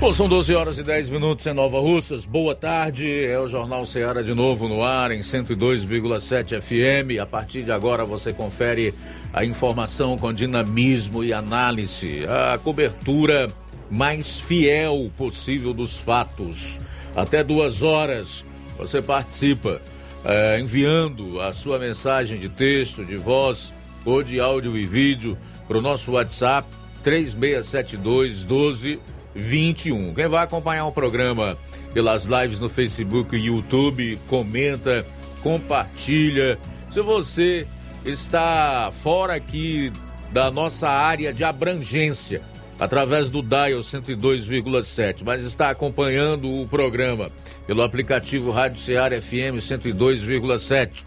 Bom, são 12 horas e 10 minutos em Nova Russas. Boa tarde. É o Jornal Ceará de novo no ar em 102,7 FM. A partir de agora você confere a informação com dinamismo e análise, a cobertura mais fiel possível dos fatos. Até duas horas você participa é, enviando a sua mensagem de texto, de voz ou de áudio e vídeo para o nosso WhatsApp 3672 12 21. Quem vai acompanhar o programa pelas lives no Facebook e YouTube, comenta, compartilha. Se você está fora aqui da nossa área de abrangência, através do Dial 102,7, mas está acompanhando o programa pelo aplicativo Rádio Ceará FM 102,7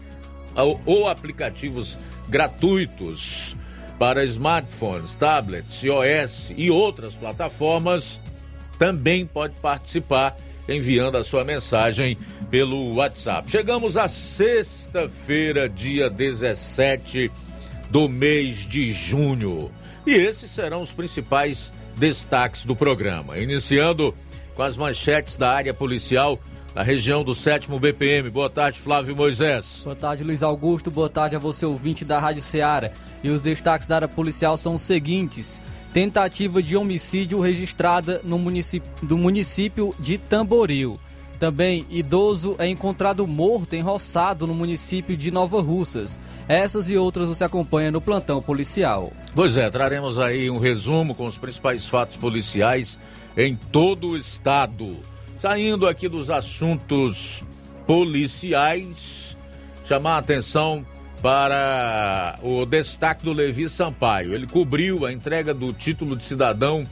ou aplicativos gratuitos para smartphones, tablets, iOS e outras plataformas, também pode participar enviando a sua mensagem pelo WhatsApp. Chegamos à sexta-feira, dia 17 do mês de junho. E esses serão os principais destaques do programa. Iniciando com as manchetes da área policial na região do 7 BPM. Boa tarde, Flávio Moisés. Boa tarde, Luiz Augusto. Boa tarde a você, ouvinte da Rádio Ceará. E os destaques da área policial são os seguintes: tentativa de homicídio registrada no município, do município de Tamboril. Também, idoso é encontrado morto enroçado no município de Nova Russas. Essas e outras você acompanha no plantão policial. Pois é, traremos aí um resumo com os principais fatos policiais em todo o estado. Saindo aqui dos assuntos policiais, chamar a atenção para o destaque do Levi Sampaio. Ele cobriu a entrega do título de cidadão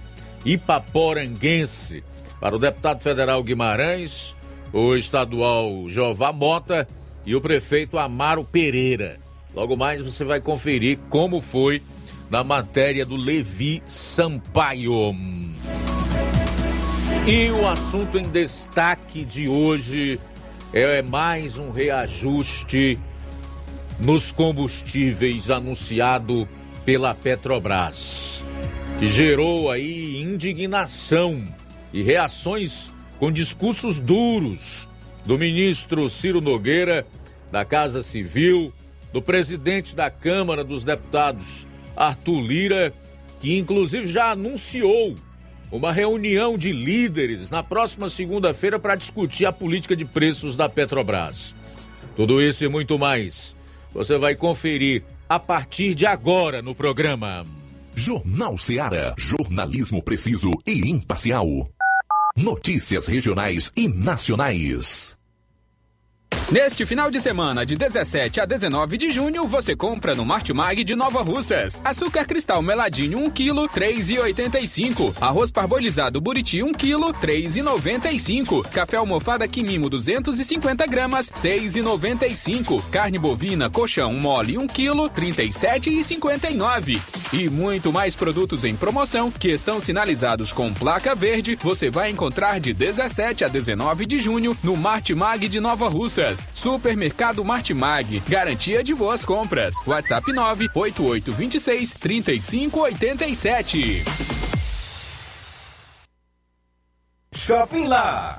ipaporanguense para o deputado federal Guimarães, o estadual Jová Mota e o prefeito Amaro Pereira. Logo mais você vai conferir como foi na matéria do Levi Sampaio. E o assunto em destaque de hoje é mais um reajuste nos combustíveis anunciado pela Petrobras, que gerou aí indignação e reações com discursos duros do ministro Ciro Nogueira, da Casa Civil, do presidente da Câmara dos Deputados, Arthur Lira, que inclusive já anunciou uma reunião de líderes na próxima segunda-feira para discutir a política de preços da Petrobras. Tudo isso e muito mais você vai conferir a partir de agora no programa. Jornal Ceará, jornalismo preciso e imparcial. Notícias regionais e nacionais. Neste final de semana, de 17 a 19 de junho, você compra no Martimag de Nova Russas. Açúcar cristal meladinho 1 kg, 3,85. Arroz parbolizado buriti 1 kg, 3,95. Café almofada quimimo 250 gramas, 6,95. Carne bovina colchão mole 1 kg, 37,59. E muito mais produtos em promoção que estão sinalizados com placa verde, você vai encontrar de 17 a 19 de junho no Martimag de Nova Russas. Supermercado Martimag. Garantia de boas compras. WhatsApp 98826 3587. Shopping Lá.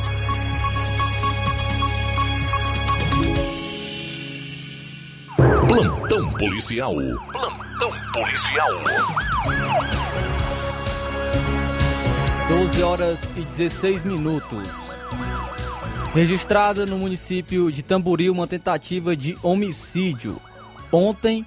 Plantão policial. Plantão policial. 12 horas e 16 minutos. Registrada no município de Tamboril uma tentativa de homicídio. Ontem,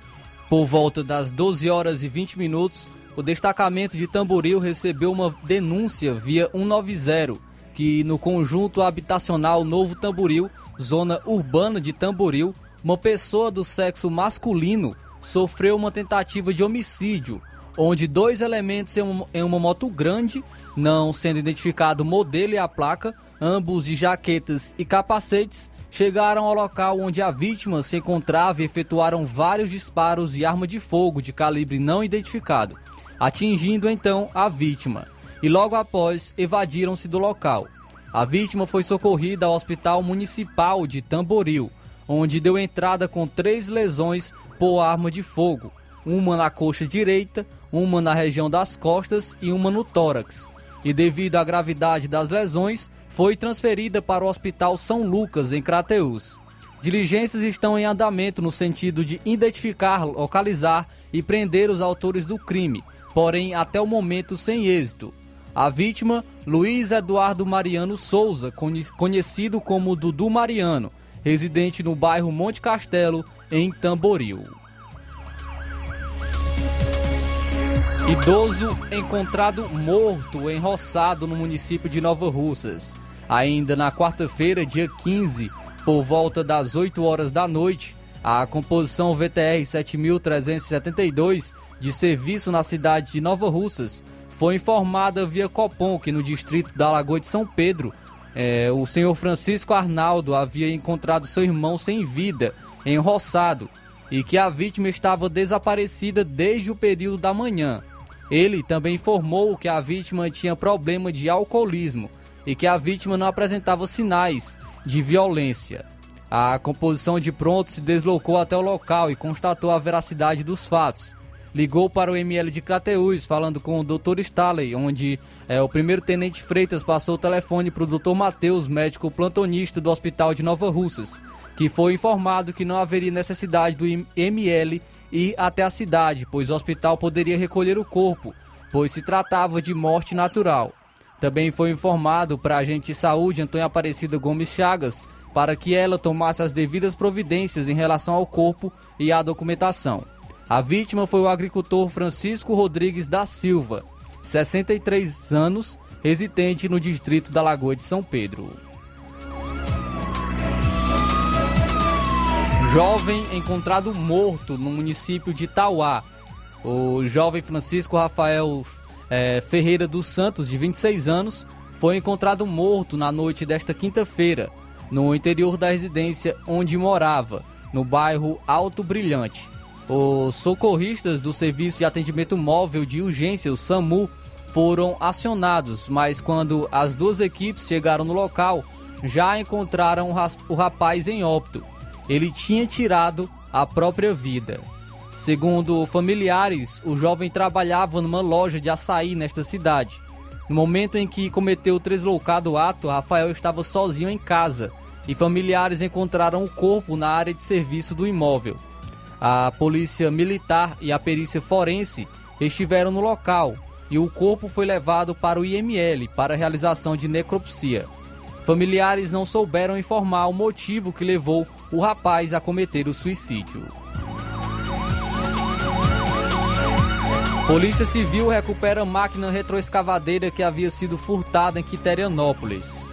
por volta das 12 horas e 20 minutos, o destacamento de Tamboril recebeu uma denúncia via 190, que no conjunto habitacional Novo Tamboril, zona urbana de Tamboril, uma pessoa do sexo masculino sofreu uma tentativa de homicídio, onde dois elementos em uma moto grande, não sendo identificado o modelo e a placa, ambos de jaquetas e capacetes, chegaram ao local onde a vítima se encontrava e efetuaram vários disparos de arma de fogo de calibre não identificado, atingindo então a vítima. E logo após evadiram-se do local. A vítima foi socorrida ao Hospital Municipal de Tamboril, onde deu entrada com três lesões por arma de fogo, uma na coxa direita, uma na região das costas e uma no tórax. E devido à gravidade das lesões, foi transferida para o Hospital São Lucas, em Crateús. Diligências estão em andamento no sentido de identificar, localizar e prender os autores do crime, porém até o momento sem êxito. A vítima, Luiz Eduardo Mariano Souza, conhecido como Dudu Mariano, residente no bairro Monte Castelo, em Tamboril. Idoso encontrado morto enroçado no município de Nova Russas. Ainda na quarta-feira, dia 15, por volta das 8 horas da noite, a composição VTR 7372 de serviço na cidade de Nova Russas foi informada via Copom que no distrito da Lagoa de São Pedro é, o senhor Francisco Arnaldo havia encontrado seu irmão sem vida, enroçado, e que a vítima estava desaparecida desde o período da manhã. Ele também informou que a vítima tinha problema de alcoolismo e que a vítima não apresentava sinais de violência. A composição de pronto se deslocou até o local e constatou a veracidade dos fatos ligou para o ML de Crateús, falando com o Dr. Staley, onde é, o primeiro tenente Freitas passou o telefone para o Dr. Matheus, médico plantonista do Hospital de Nova Russas, que foi informado que não haveria necessidade do ML ir até a cidade, pois o hospital poderia recolher o corpo, pois se tratava de morte natural. Também foi informado para a agente de saúde Antônia Aparecida Gomes Chagas para que ela tomasse as devidas providências em relação ao corpo e à documentação. A vítima foi o agricultor Francisco Rodrigues da Silva, 63 anos, residente no distrito da Lagoa de São Pedro. Jovem encontrado morto no município de Tauá. O jovem Francisco Rafael é, Ferreira dos Santos, de 26 anos, foi encontrado morto na noite desta quinta-feira no interior da residência onde morava, no bairro Alto Brilhante. Os socorristas do Serviço de Atendimento Móvel de Urgência, o SAMU, foram acionados, mas quando as duas equipes chegaram no local, já encontraram o rapaz em óbito. Ele tinha tirado a própria vida. Segundo familiares, o jovem trabalhava numa loja de açaí nesta cidade. No momento em que cometeu o tresloucado ato, Rafael estava sozinho em casa e familiares encontraram o corpo na área de serviço do imóvel. A polícia militar e a perícia forense estiveram no local e o corpo foi levado para o IML para realização de necropsia. Familiares não souberam informar o motivo que levou o rapaz a cometer o suicídio. Polícia Civil recupera máquina retroescavadeira que havia sido furtada em Quiterianópolis.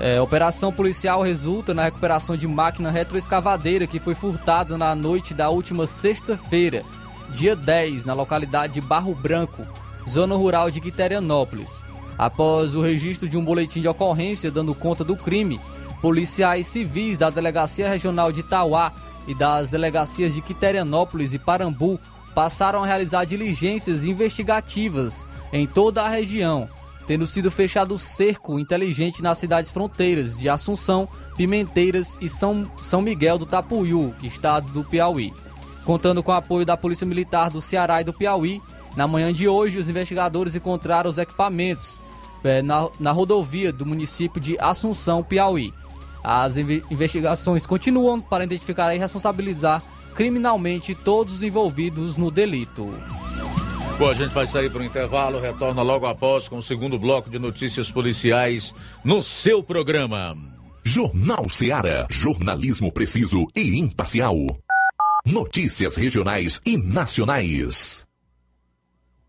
É, operação policial resulta na recuperação de máquina retroescavadeira que foi furtada na noite da última sexta-feira, dia 10, na localidade de Barro Branco, zona rural de Quiterianópolis. Após o registro de um boletim de ocorrência dando conta do crime, policiais civis da Delegacia Regional de Itauá e das delegacias de Quiterianópolis e Parambu passaram a realizar diligências investigativas em toda a região, tendo sido fechado cerco inteligente nas cidades fronteiras de Assunção, Pimenteiras e São, São Miguel do Tapuiú, estado do Piauí. Contando com o apoio da Polícia Militar do Ceará e do Piauí, na manhã de hoje os investigadores encontraram os equipamentos é, na, na rodovia do município de Assunção, Piauí. As investigações continuam para identificar e responsabilizar criminalmente todos os envolvidos no delito. Bom, a gente vai sair para o intervalo, retorna logo após com o segundo bloco de notícias policiais no seu programa. Jornal Seara. Jornalismo preciso e imparcial. Notícias regionais e nacionais.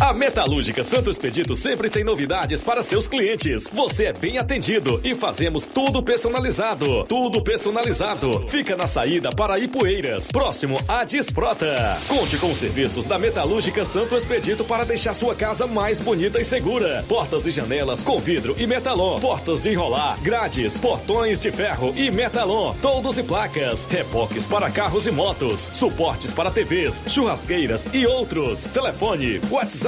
A Metalúrgica Santo Expedito sempre tem novidades para seus clientes. Você é bem atendido e fazemos tudo personalizado. Tudo personalizado. Fica na saída para Ipueiras, próximo a Desprota. Conte com os serviços da Metalúrgica Santo Expedito para deixar sua casa mais bonita e segura. Portas e janelas com vidro e metalon. Portas de enrolar, grades, portões de ferro e metalon. Toldos e placas. Reboques para carros e motos. Suportes para TVs, churrasqueiras e outros. Telefone, WhatsApp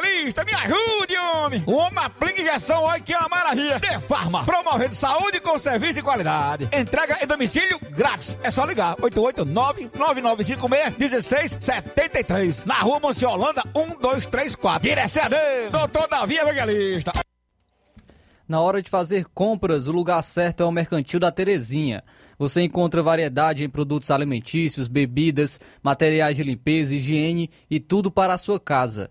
me ajude, homem. Uma aplica injeção, olha que é uma maravilha. De Farma, promovendo saúde com serviço de qualidade. Entrega em domicílio grátis. É só ligar, 889-9956-1673. Na rua Monsiolanda, 1234. Direção a Deus, doutor Davi Evangelista. Na hora de fazer compras, o lugar certo é o Mercantil da Terezinha. Você encontra variedade em produtos alimentícios, bebidas, materiais de limpeza, higiene e tudo para a sua casa.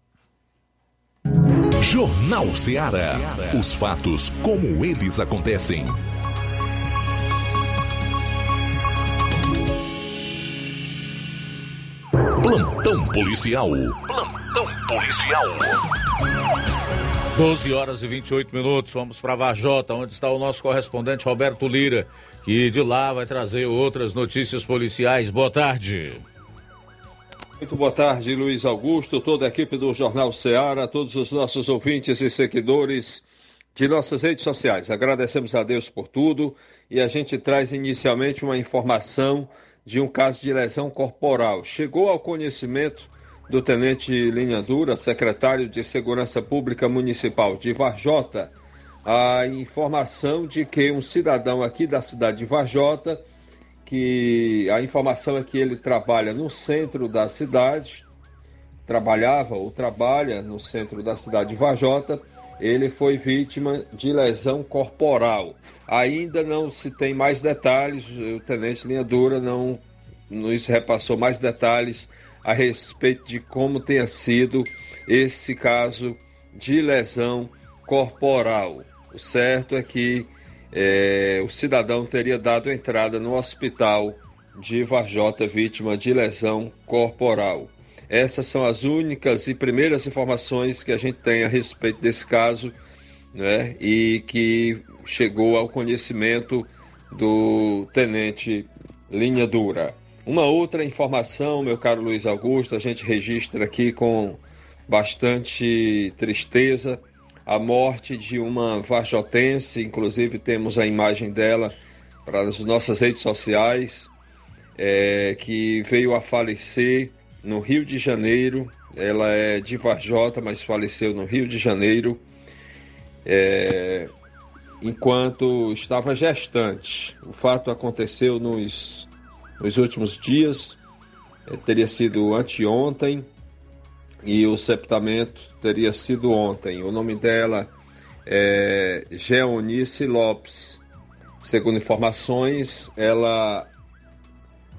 Jornal Ceará. Os fatos como eles acontecem. Plantão policial. Plantão policial. 12 horas e 28 minutos, vamos para Varjota, onde está o nosso correspondente Roberto Lira, que de lá vai trazer outras notícias policiais. Boa tarde. Muito boa tarde, Luiz Augusto, toda a equipe do Jornal Ceará, todos os nossos ouvintes e seguidores de nossas redes sociais. Agradecemos a Deus por tudo e a gente traz inicialmente uma informação de um caso de lesão corporal. Chegou ao conhecimento do Tenente Linha Dura, secretário de Segurança Pública Municipal de Varjota, a informação de que um cidadão aqui da cidade de Varjota, que a informação é que ele trabalha no centro da cidade, trabalhava ou trabalha no centro da cidade de Varjota, ele foi vítima de lesão corporal. Ainda não se tem mais detalhes, o Tenente Linha Dura não nos repassou mais detalhes a respeito de como tenha sido esse caso de lesão corporal. O certo é que é, o cidadão teria dado entrada no hospital de Varjota vítima de lesão corporal. Essas são as únicas e primeiras informações que a gente tem a respeito desse caso, né? E que chegou ao conhecimento do tenente Linha Dura. Uma outra informação, meu caro Luiz Augusto, a gente registra aqui com bastante tristeza a morte de uma varjotense, inclusive temos a imagem dela para as nossas redes sociais, é, que veio a falecer no Rio de Janeiro. Ela é de Varjota, mas faleceu no Rio de Janeiro. É, enquanto estava gestante. O fato aconteceu nos, nos últimos dias, eh, teria sido anteontem e o septamento teria sido ontem. O nome dela é Geonice Lopes. Segundo informações, ela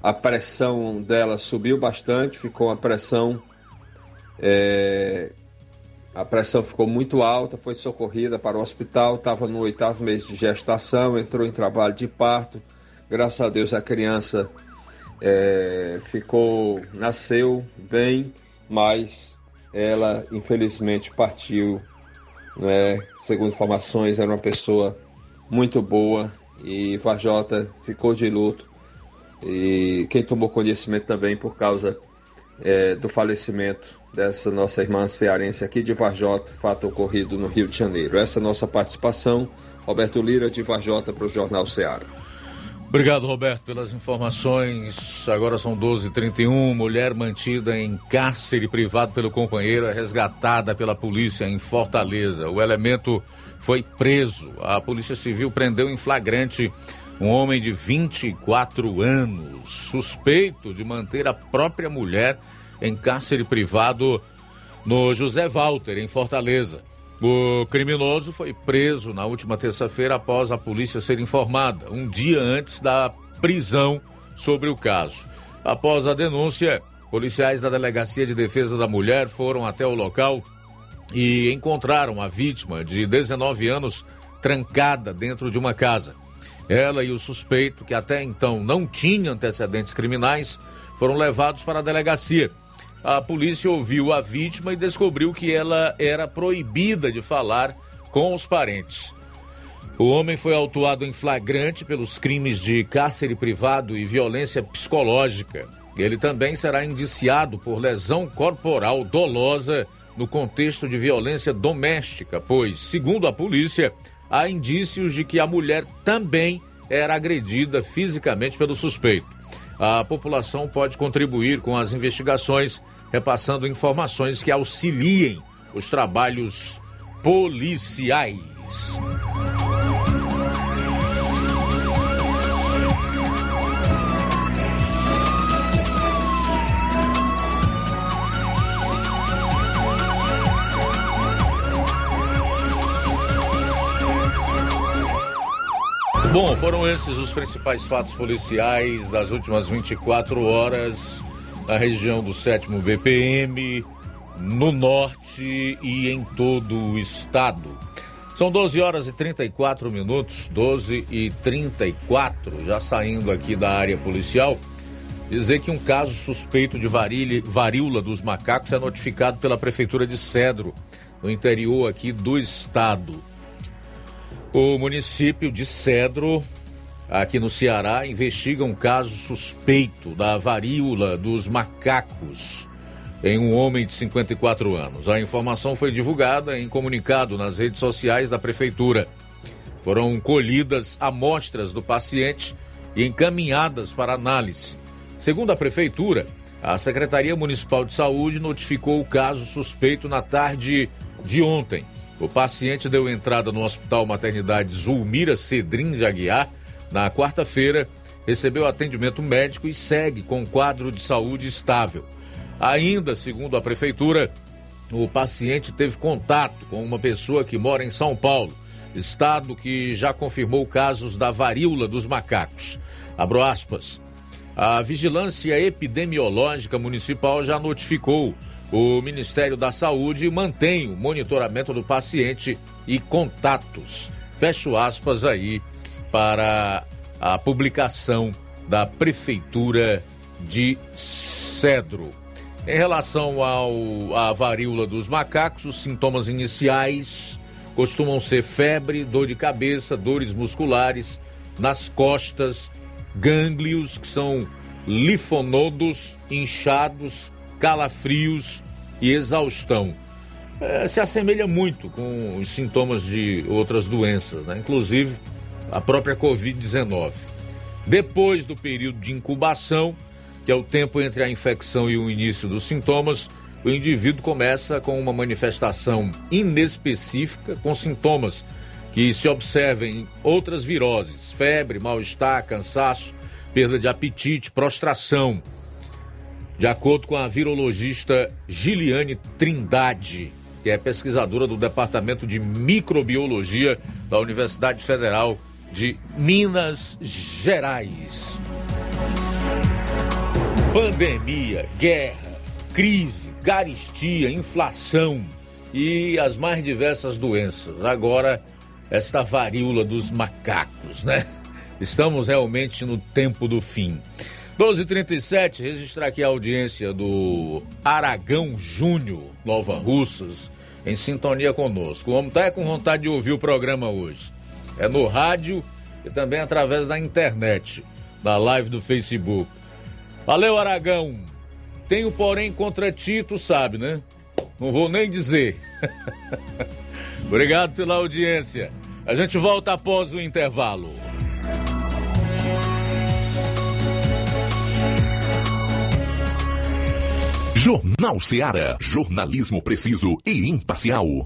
a pressão dela subiu bastante, ficou uma pressão é, a pressão ficou muito alta, foi socorrida para o hospital, estava no oitavo mês de gestação, entrou em trabalho de parto. Graças a Deus a criança é, ficou, nasceu bem, mas ela infelizmente partiu. Né? Segundo informações, era uma pessoa muito boa e Vajota ficou de luto. E quem tomou conhecimento também por causa é, do falecimento dessa nossa irmã cearense aqui de Varjota, fato ocorrido no Rio de Janeiro. Essa é a nossa participação. Roberto Lira de Varjota para o Jornal Ceará. Obrigado, Roberto, pelas informações. Agora são 12h31. Mulher mantida em cárcere privado pelo companheiro é resgatada pela polícia em Fortaleza. O elemento foi preso. A Polícia Civil prendeu em flagrante um homem de 24 anos, suspeito de manter a própria mulher em cárcere privado no José Walter, em Fortaleza. O criminoso foi preso na última terça-feira após a polícia ser informada, um dia antes da prisão sobre o caso. Após a denúncia, policiais da Delegacia de Defesa da Mulher foram até o local e encontraram a vítima de 19 anos trancada dentro de uma casa. Ela e o suspeito, que até então não tinha antecedentes criminais, foram levados para a delegacia a polícia ouviu a vítima e descobriu que ela era proibida de falar com os parentes. O homem foi autuado em flagrante pelos crimes de cárcere privado e violência psicológica. Ele também será indiciado por lesão corporal dolosa no contexto de violência doméstica, pois, segundo a polícia, há indícios de que a mulher também era agredida fisicamente pelo suspeito. A população pode contribuir com as investigações repassando informações que auxiliem os trabalhos policiais. Bom, foram esses os principais fatos policiais das últimas 24 horas na região do 7 BPM, no norte e em todo o estado. São 12 horas e 34 minutos, 12 e 34, já saindo aqui da área policial. Dizer que um caso suspeito de varíola dos macacos é notificado pela Prefeitura de Cedro, no interior aqui do estado. O município de Cedro aqui no Ceará investiga um caso suspeito da varíola dos macacos em um homem de 54 anos. A informação foi divulgada em comunicado nas redes sociais da prefeitura. Foram colhidas amostras do paciente e encaminhadas para análise. Segundo a prefeitura, a Secretaria Municipal de Saúde notificou o caso suspeito na tarde de ontem. O paciente deu entrada no Hospital Maternidade Zulmira Cedrim de Aguiar na quarta-feira, recebeu atendimento médico e segue com quadro de saúde estável. Ainda, segundo a prefeitura, o paciente teve contato com uma pessoa que mora em São Paulo, estado que já confirmou casos da varíola dos macacos. Abro aspas. A Vigilância Epidemiológica Municipal já notificou o Ministério da Saúde e mantém o monitoramento do paciente e contatos. Fecho aspas aí para a publicação da Prefeitura de Cedro. Em relação ao, à varíola dos macacos, os sintomas iniciais costumam ser febre, dor de cabeça, dores musculares nas costas, gânglios, que são linfonodos inchados, calafrios e exaustão. É, se assemelha muito com os sintomas de outras doenças, né? inclusive a própria Covid-19. Depois do período de incubação, que é o tempo entre a infecção e o início dos sintomas, o indivíduo começa com uma manifestação inespecífica, com sintomas que se observem outras viroses, febre, mal-estar, cansaço, perda de apetite, prostração. De acordo com a virologista Giliane Trindade, que é pesquisadora do Departamento de Microbiologia da Universidade Federal de Minas Gerais. Pandemia, guerra, crise, caristia, inflação e as mais diversas doenças. Agora, esta varíola dos macacos, né? Estamos realmente no tempo do fim. 12h37, registrar aqui a audiência do Aragão Júnior, Nova Russas, em sintonia conosco. O homem está com vontade de ouvir o programa hoje. É no rádio e também através da internet, da live do Facebook. Valeu, Aragão. Tenho, porém, contra ti, tu sabe, né? Não vou nem dizer. Obrigado pela audiência. A gente volta após o intervalo. Jornal Seara. Jornalismo preciso e imparcial.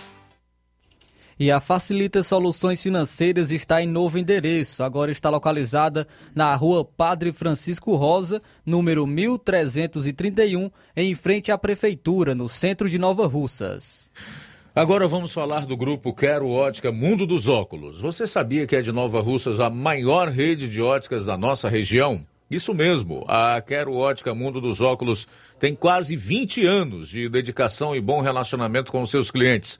E a Facilita Soluções Financeiras está em novo endereço. Agora está localizada na rua Padre Francisco Rosa, número 1331, em frente à Prefeitura, no centro de Nova Russas. Agora vamos falar do grupo Quero Ótica Mundo dos Óculos. Você sabia que é de Nova Russas a maior rede de óticas da nossa região? Isso mesmo, a Quero Ótica Mundo dos Óculos tem quase 20 anos de dedicação e bom relacionamento com seus clientes.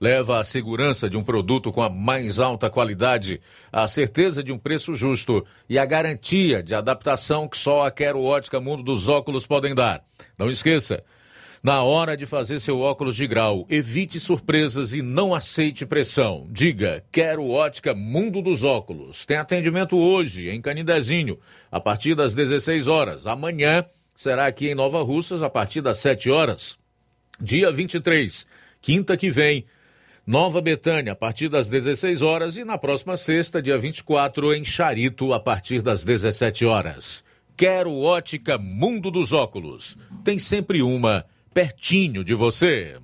leva a segurança de um produto com a mais alta qualidade, a certeza de um preço justo e a garantia de adaptação que só a Quero Ótica Mundo dos Óculos podem dar. Não esqueça, na hora de fazer seu óculos de grau, evite surpresas e não aceite pressão. Diga, quero ótica Mundo dos Óculos. Tem atendimento hoje em Canidezinho, a partir das 16 horas. Amanhã será aqui em Nova Russas, a partir das 7 horas. Dia 23, quinta que vem, Nova Betânia, a partir das 16 horas, e na próxima sexta, dia 24, em Charito, a partir das 17 horas. Quero ótica Mundo dos Óculos. Tem sempre uma pertinho de você.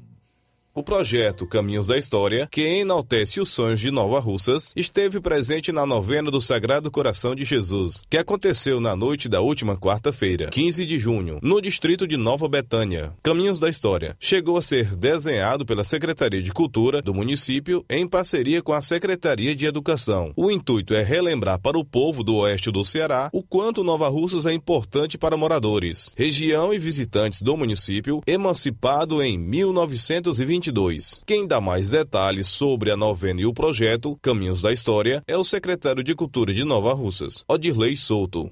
O projeto Caminhos da História, que enaltece os sonhos de Nova Russas, esteve presente na novena do Sagrado Coração de Jesus, que aconteceu na noite da última quarta-feira, 15 de junho, no distrito de Nova Betânia. Caminhos da História chegou a ser desenhado pela Secretaria de Cultura do município em parceria com a Secretaria de Educação. O intuito é relembrar para o povo do oeste do Ceará o quanto Nova Russas é importante para moradores, região e visitantes do município, emancipado em 1920 2022. Quem dá mais detalhes sobre a novena e o projeto Caminhos da História é o secretário de Cultura de Nova Russas, Odirley Souto.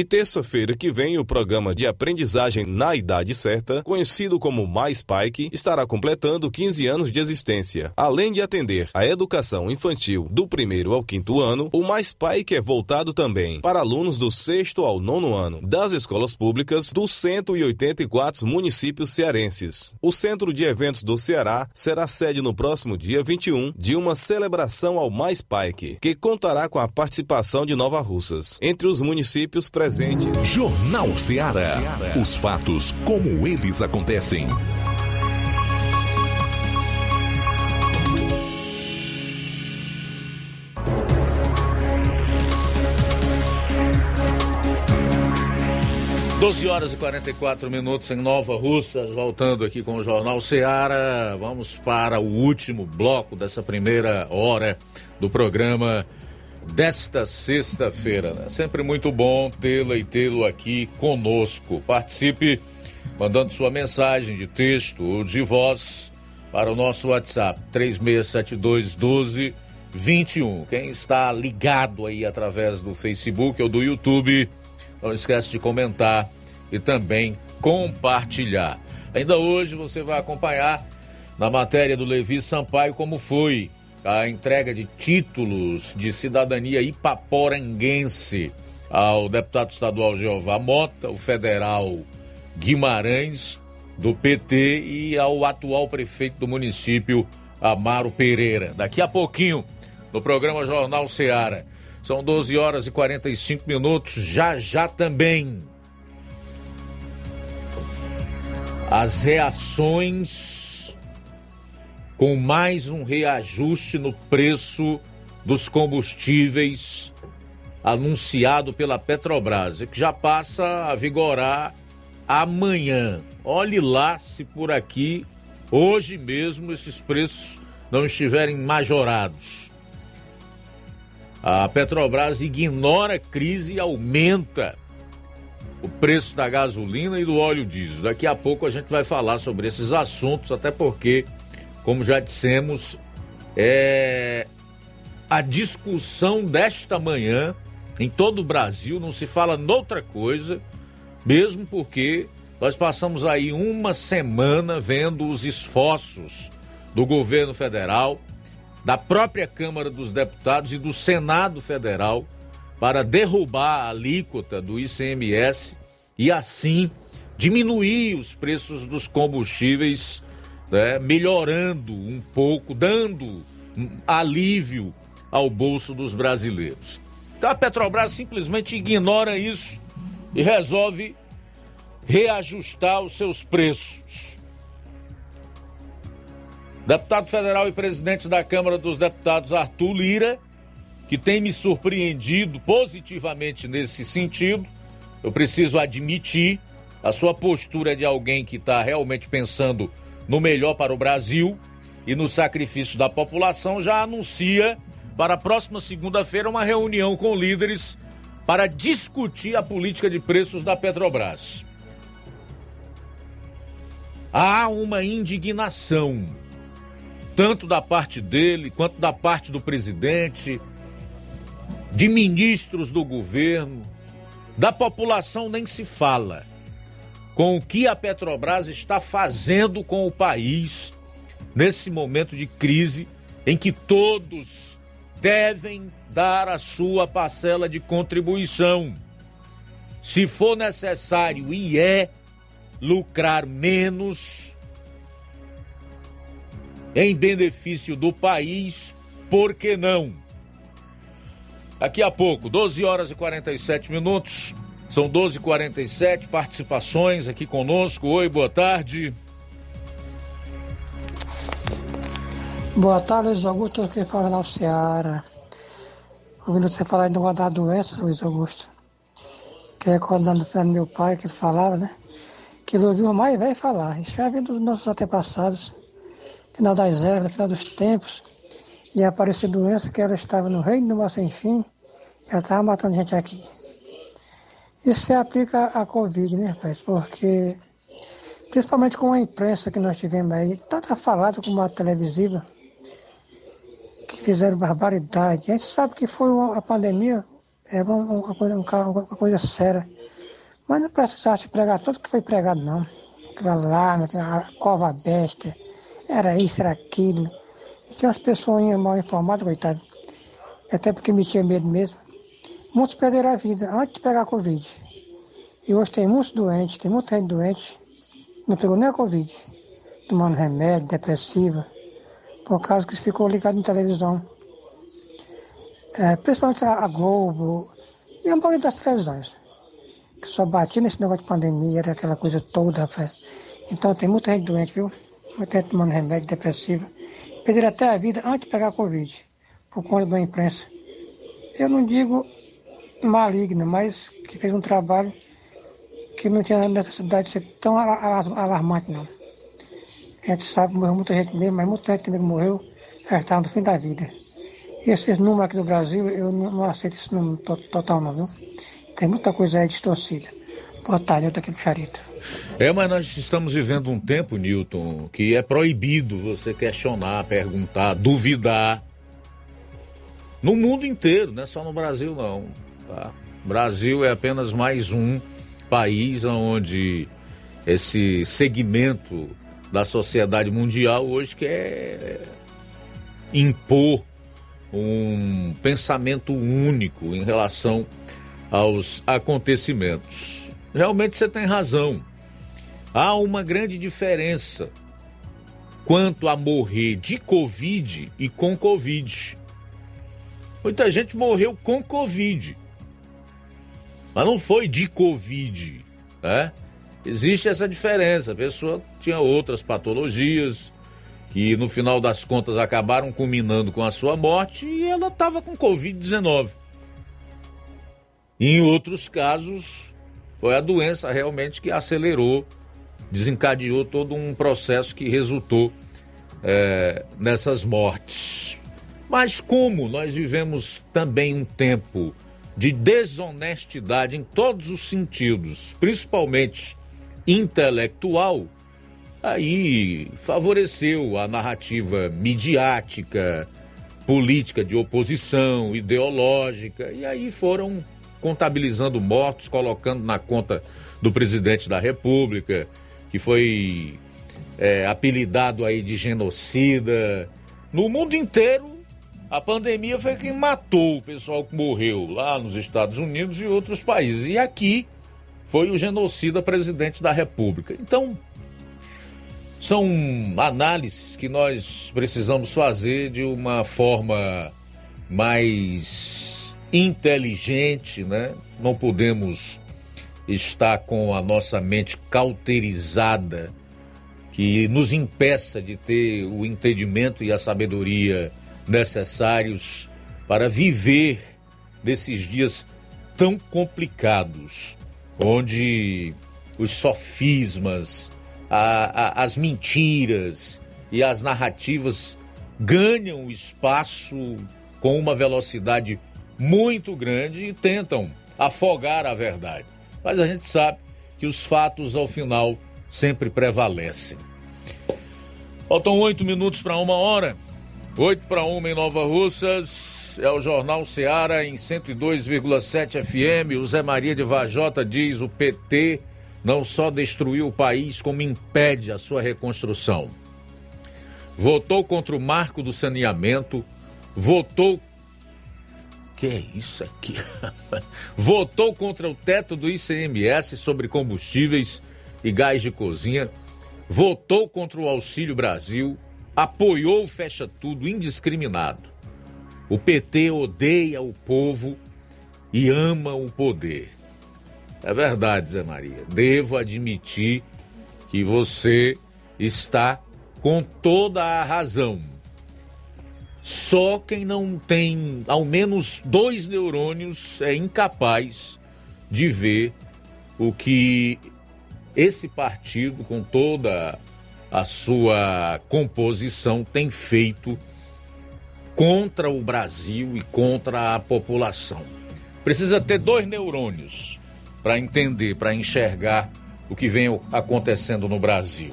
E terça-feira que vem, o programa de aprendizagem na idade certa, conhecido como Mais Pike, estará completando 15 anos de existência. Além de atender a educação infantil do primeiro ao quinto ano, o Mais Pike é voltado também para alunos do sexto ao nono ano das escolas públicas dos 184 municípios cearenses. O Centro de Eventos do Ceará será sede no próximo dia 21 de uma celebração ao Mais Pike, que contará com a participação de Nova Russas. Entre os municípios presentes. Jornal Ceará. Os fatos como eles acontecem. Doze horas e 44 minutos em Nova Russas, voltando aqui com o Jornal Ceará. Vamos para o último bloco dessa primeira hora do programa desta sexta-feira. Né? Sempre muito bom tê-la e tê-lo aqui conosco. Participe mandando sua mensagem de texto ou de voz para o nosso WhatsApp 3672 1221. Quem está ligado aí através do Facebook ou do YouTube, não esquece de comentar e também compartilhar. Ainda hoje você vai acompanhar na matéria do Levi Sampaio como foi a entrega de títulos de cidadania ipaporanguense ao deputado estadual Jeová Mota, o federal Guimarães, do PT, e ao atual prefeito do município, Amaro Pereira. Daqui a pouquinho, no programa Jornal Seara. São 12 horas e 45 minutos, já já também. As reações com mais um reajuste no preço dos combustíveis anunciado pela Petrobras, que já passa a vigorar amanhã. Olhe lá se por aqui, hoje mesmo, esses preços não estiverem majorados. A Petrobras ignora a crise e aumenta o preço da gasolina e do óleo diesel. Daqui a pouco a gente vai falar sobre esses assuntos, até porque, como já dissemos, é a discussão desta manhã em todo o Brasil, não se fala noutra coisa, mesmo porque nós passamos aí uma semana vendo os esforços do governo federal, da própria Câmara dos Deputados e do Senado Federal para derrubar a alíquota do ICMS e assim diminuir os preços dos combustíveis, né, melhorando um pouco, dando alívio ao bolso dos brasileiros. Então a Petrobras simplesmente ignora isso e resolve reajustar os seus preços. Deputado federal e presidente da Câmara dos Deputados Arthur Lira, que tem me surpreendido positivamente nesse sentido, eu preciso admitir a sua postura de alguém que está realmente pensando no melhor para o Brasil e no sacrifício da população, já anuncia para a próxima segunda-feira uma reunião com líderes para discutir a política de preços da Petrobras. Há uma indignação tanto da parte dele quanto da parte do presidente, de ministros do governo, da população nem se fala. Com o que a Petrobras está fazendo com o país nesse momento de crise em que todos devem dar a sua parcela de contribuição. Se for necessário e é lucrar menos, em benefício do país, por que não? Daqui a pouco, 12 horas e 47 minutos. São 12 e 47 participações aqui conosco. Oi, boa tarde. Boa tarde, Luiz Augusto. Aqui fala lá o Ceará. Ouvindo você falar de uma da doença, Luiz Augusto. Que é recordando do meu pai, que ele falava, né? Que ele ouviu mais velho falar. Isso já vem dos nossos antepassados final das eras, final dos tempos, e apareceu doença que ela estava no reino do mal sem fim, ela estava matando gente aqui. Isso se aplica à Covid, né, rapaz? Porque, principalmente com a imprensa que nós tivemos aí, tanto a falada como a televisiva, que fizeram barbaridade. A gente sabe que foi uma, a pandemia, é uma, coisa, uma coisa séria. Mas não precisava se pregar tudo que foi pregado, não. Aquela larva, aquela cova besta era isso, era aquilo. E tinha umas pessoas mal informadas, coitado. Até porque me tinha medo mesmo. Muitos perderam a vida antes de pegar a Covid. E hoje tem muitos doentes, tem muita gente doente, não pegou nem a Covid. Tomando remédio, depressiva, por causa que ficou ligado em televisão. É, principalmente a, Globo e a maioria das televisões. Que só batia nesse negócio de pandemia, era aquela coisa toda, rapaz. Então tem muita gente doente, viu? até tomando remédio depressivo, perderam até a vida antes de pegar a Covid, por conta da imprensa. Eu não digo maligna, mas que fez um trabalho que não tinha necessidade de ser tão alarmante, não. A gente sabe que morreu muita gente mesmo, mas muita gente também morreu, já estava no fim da vida. E esses números aqui do Brasil, eu não, não aceito esse número total, não, viu? Tem muita coisa aí distorcida. Boa tarde, eu estou aqui no Charito. É, mas nós estamos vivendo um tempo, Newton, que é proibido você questionar, perguntar, duvidar. No mundo inteiro, não é só no Brasil, não. Brasil é apenas mais um país onde esse segmento da sociedade mundial hoje quer impor um pensamento único em relação aos acontecimentos. Realmente você tem razão. Há uma grande diferença quanto a morrer de Covid e com Covid. Muita gente morreu com Covid, mas não foi de Covid, né? Existe essa diferença. A pessoa tinha outras patologias que no final das contas acabaram culminando com a sua morte e ela estava com Covid-19. Em outros casos, foi a doença realmente que acelerou, desencadeou todo um processo que resultou é, nessas mortes. Mas como nós vivemos também um tempo de desonestidade em todos os sentidos, principalmente intelectual, aí favoreceu a narrativa midiática, política de oposição, ideológica, e aí foram contabilizando mortos, colocando na conta do presidente da República, que foi é, apelidado aí de genocida. No mundo inteiro, a pandemia foi quem matou o pessoal que morreu lá nos Estados Unidos e outros países. E aqui foi o genocida presidente da República. Então, são análises que nós precisamos fazer de uma forma mais inteligente, né? Não podemos estar com a nossa mente cauterizada que nos impeça de ter o entendimento e a sabedoria necessários para viver desses dias tão complicados, onde os sofismas, a, a, as mentiras e as narrativas ganham espaço com uma velocidade muito grande e tentam afogar a verdade. Mas a gente sabe que os fatos, ao final, sempre prevalecem. Faltam oito minutos para uma hora. Oito para uma em Nova Russas. É o Jornal Seara em 102,7 FM. O Zé Maria de Vajota diz: o PT não só destruiu o país, como impede a sua reconstrução. Votou contra o marco do saneamento, votou. Que é isso aqui? votou contra o teto do ICMS sobre combustíveis e gás de cozinha, votou contra o Auxílio Brasil, apoiou o Fecha Tudo indiscriminado. O PT odeia o povo e ama o poder. É verdade, Zé Maria. Devo admitir que você está com toda a razão. Só quem não tem ao menos dois neurônios é incapaz de ver o que esse partido, com toda a sua composição, tem feito contra o Brasil e contra a população. Precisa ter dois neurônios para entender, para enxergar o que vem acontecendo no Brasil.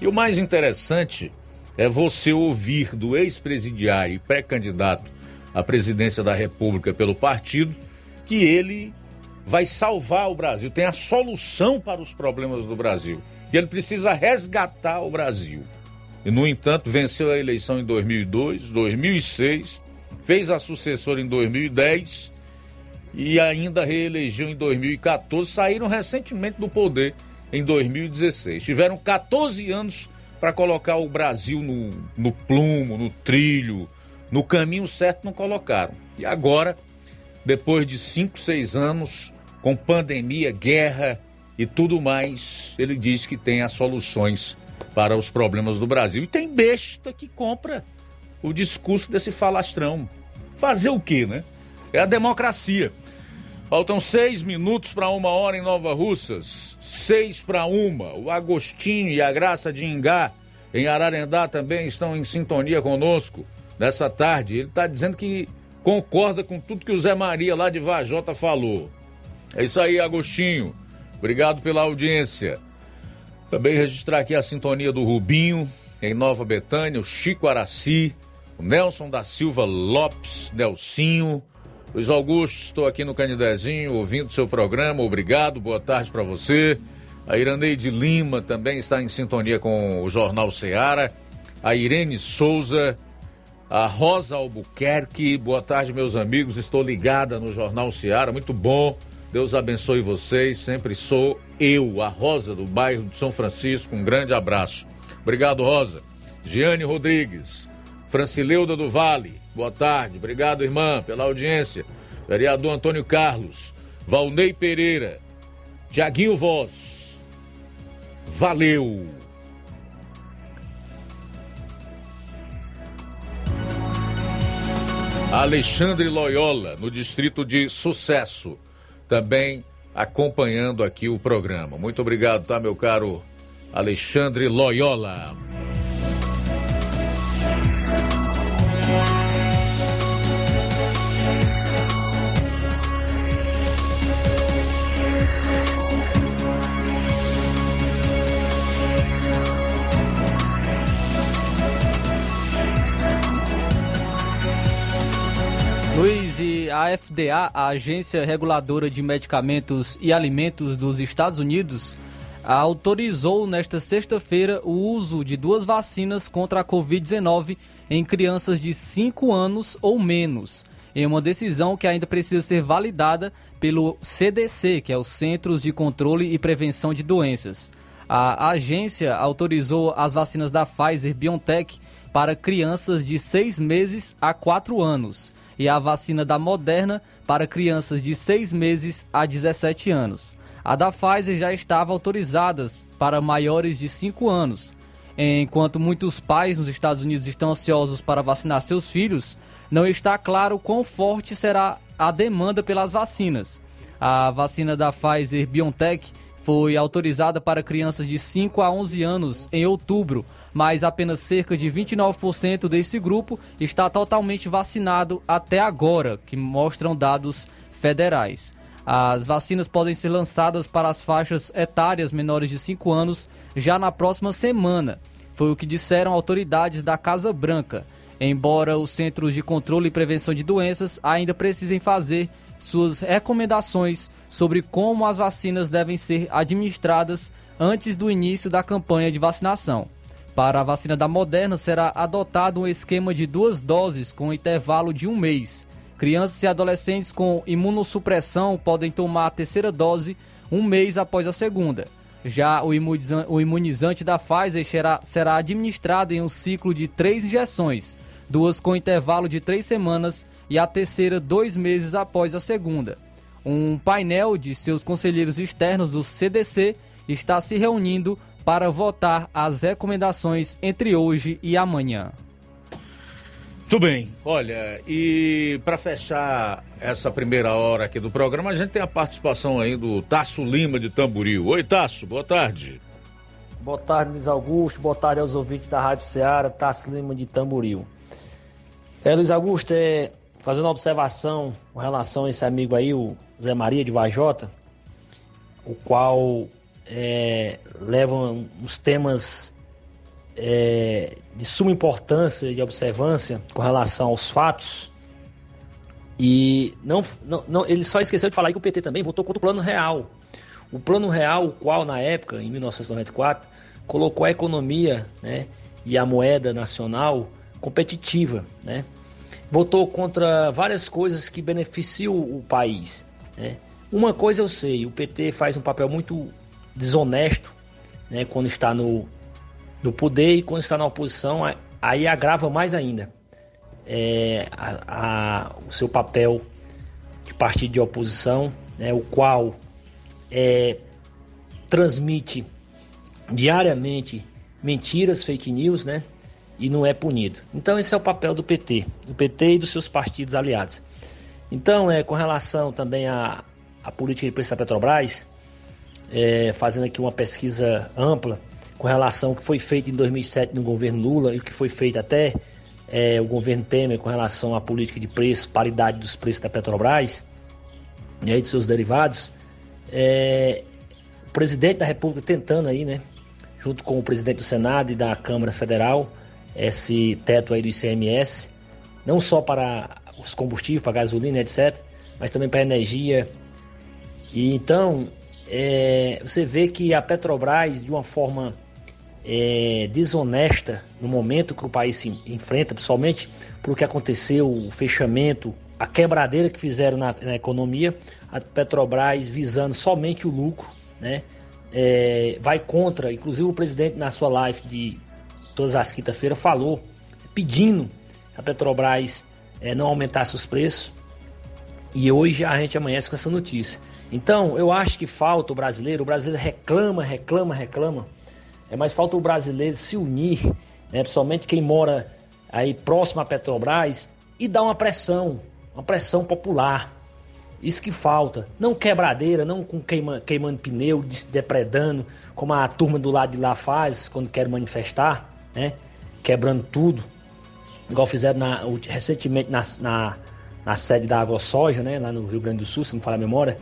E o mais interessante é você ouvir do ex-presidiário e pré-candidato à presidência da República pelo partido que ele vai salvar o Brasil, tem a solução para os problemas do Brasil. E ele precisa resgatar o Brasil. E, no entanto, venceu a eleição em 2002, 2006, fez a sucessora em 2010 e ainda reelegeu em 2014. Saíram recentemente do poder em 2016. Tiveram 14 anos para colocar o Brasil no, no plumo, no trilho, no caminho certo, não colocaram. E agora, depois de 5, 6 anos, com pandemia, guerra e tudo mais, ele diz que tem as soluções para os problemas do Brasil. E tem besta que compra o discurso desse falastrão. Fazer o quê, né? É a democracia. Faltam seis minutos para uma hora em Nova Russas. Seis para uma. O Agostinho e a Graça de Ingá, em Ararendá, também estão em sintonia conosco nessa tarde. Ele está dizendo que concorda com tudo que o Zé Maria lá de Vajota falou. É isso aí, Agostinho. Obrigado pela audiência. Também registrar aqui a sintonia do Rubinho, em Nova Betânia, o Chico Araci, o Nelson da Silva Lopes, Nelsinho. Luiz Augusto, estou aqui no Canidezinho, ouvindo seu programa. Obrigado, boa tarde para você. A Iraneide Lima também está em sintonia com o Jornal Seara. A Irene Souza, a Rosa Albuquerque, boa tarde, meus amigos. Estou ligada no Jornal Seara, muito bom Deus abençoe vocês. Sempre sou eu, a Rosa do bairro de São Francisco. Um grande abraço. Obrigado, Rosa. Giane Rodrigues, Francileuda do Vale. Boa tarde. Obrigado, irmã, pela audiência. Vereador Antônio Carlos, Valnei Pereira, Tiaguinho Voz. Valeu. Alexandre Loyola, no distrito de Sucesso também acompanhando aqui o programa. Muito obrigado, tá, meu caro Alexandre Loyola. A FDA, a Agência Reguladora de Medicamentos e Alimentos dos Estados Unidos, autorizou nesta sexta-feira o uso de duas vacinas contra a Covid-19 em crianças de 5 anos ou menos, em uma decisão que ainda precisa ser validada pelo CDC, que é o Centros de Controle e Prevenção de Doenças. A agência autorizou as vacinas da Pfizer BioNTech para crianças de 6 meses a 4 anos e a vacina da Moderna para crianças de 6 meses a 17 anos. A da Pfizer já estava autorizada para maiores de 5 anos. Enquanto muitos pais nos Estados Unidos estão ansiosos para vacinar seus filhos, não está claro quão forte será a demanda pelas vacinas. A vacina da Pfizer BioNTech foi autorizada para crianças de 5 a 11 anos em outubro, mas apenas cerca de 29% desse grupo está totalmente vacinado até agora, que mostram dados federais. As vacinas podem ser lançadas para as faixas etárias menores de 5 anos já na próxima semana. Foi o que disseram autoridades da Casa Branca. Embora os Centros de Controle e Prevenção de Doenças ainda precisem fazer suas recomendações sobre como as vacinas devem ser administradas antes do início da campanha de vacinação. Para a vacina da Moderna, será adotado um esquema de duas doses com intervalo de um mês. Crianças e adolescentes com imunossupressão podem tomar a terceira dose um mês após a segunda. Já o imunizante da Pfizer será, administrado em um ciclo de três injeções, duas com intervalo de três semanas e a terceira dois meses após a segunda. Um painel de seus conselheiros externos do CDC está se reunindo para votar as recomendações entre hoje e amanhã. Tudo bem. Olha, e para fechar essa primeira hora aqui do programa, a gente tem a participação aí do Tasso Lima de Tamboril. Oi, Tasso, boa tarde. Boa tarde, Luiz Augusto. Boa tarde aos ouvintes da Rádio Ceará, Tasso Lima de Tamboril. É, Luiz Augusto, é, fazendo uma observação com relação a esse amigo aí, o Zé Maria de Vajota, o qual é, leva uns temas é, de suma importância e observância com relação aos fatos. E não, não, não, ele só esqueceu de falar que o PT também votou contra o Plano Real. O Plano Real, o qual na época, em 1994, colocou a economia né, e a moeda nacional competitiva. Né? Votou contra várias coisas que beneficiam o país. Né? Uma coisa eu sei, o PT faz um papel muito desonesto né, quando está no, no poder e quando está na oposição, aí agrava mais ainda é, a, a, o seu papel de partido de oposição, né, o qual é, transmite diariamente mentiras, fake news, né, e não é punido. Então esse é o papel do PT, do PT e dos seus partidos aliados. Então, é, com relação também à, à política de preço da Petrobras, é, fazendo aqui uma pesquisa ampla, com relação ao que foi feito em 2007 no governo Lula e o que foi feito até é, o governo Temer com relação à política de preço, paridade dos preços da Petrobras e aí de seus derivados, é, o presidente da República tentando aí, né, junto com o presidente do Senado e da Câmara Federal, esse teto aí do ICMS, não só para os combustíveis, para gasolina, etc., mas também para energia. E então, é, você vê que a Petrobras, de uma forma é, desonesta no momento que o país se enfrenta, principalmente por que aconteceu, o fechamento, a quebradeira que fizeram na, na economia, a Petrobras visando somente o lucro, né? É, vai contra, inclusive o presidente na sua live de todas as quinta-feiras falou, pedindo a Petrobras é, não aumentasse os preços. E hoje a gente amanhece com essa notícia. Então, eu acho que falta o brasileiro, o brasileiro reclama, reclama, reclama é mais falta o brasileiro se unir, né, principalmente quem mora aí próximo à Petrobras, e dar uma pressão, uma pressão popular. Isso que falta. Não quebradeira, não com queima, queimando pneu, depredando, como a turma do lado de lá faz quando quer manifestar, né? Quebrando tudo. Igual fizeram na, recentemente na, na, na sede da Água Soja, né? Lá no Rio Grande do Sul, se não falar a memória.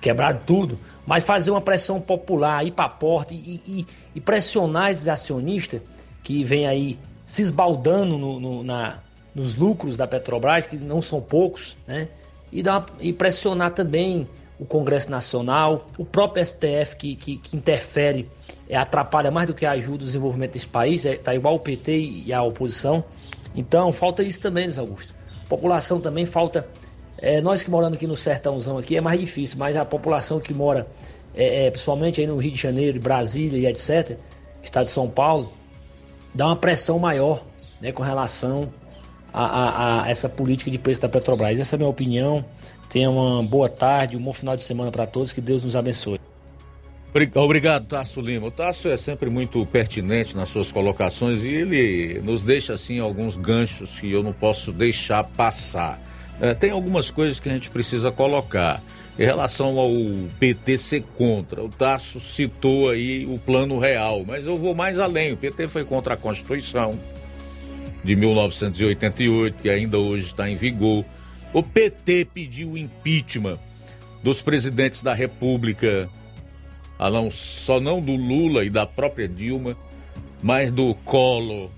Quebraram tudo. Mas fazer uma pressão popular, ir para a porta e, e, e, pressionar esses acionistas que vêm aí se esbaldando no, no, na, nos lucros da Petrobras, que não são poucos, né? E, dar uma, e pressionar também o Congresso Nacional, o próprio STF que, que, que interfere, é, atrapalha mais do que ajuda o desenvolvimento desse país, é, tá igual o PT e a oposição. Então falta isso também, Luiz Augusto. População também falta. É, nós que moramos aqui no sertãozão aqui é mais difícil, mas a população que mora, é, é, principalmente aí no Rio de Janeiro, Brasília e etc., estado de São Paulo, dá uma pressão maior né, com relação a, a, a, essa política de preço da Petrobras. Essa é a minha opinião. Tenha uma boa tarde, um bom final de semana para todos, que Deus nos abençoe. Obrigado, Tasso Lima. O Tasso é sempre muito pertinente nas suas colocações e ele nos deixa assim alguns ganchos que eu não posso deixar passar. É, tem algumas coisas que a gente precisa colocar. Em relação ao PT ser contra, o Tasso citou aí o plano real, mas eu vou mais além. O PT foi contra a Constituição de 1988, que ainda hoje está em vigor. O PT pediu impeachment dos presidentes da República, só não do Lula e da própria Dilma, mas do Collor.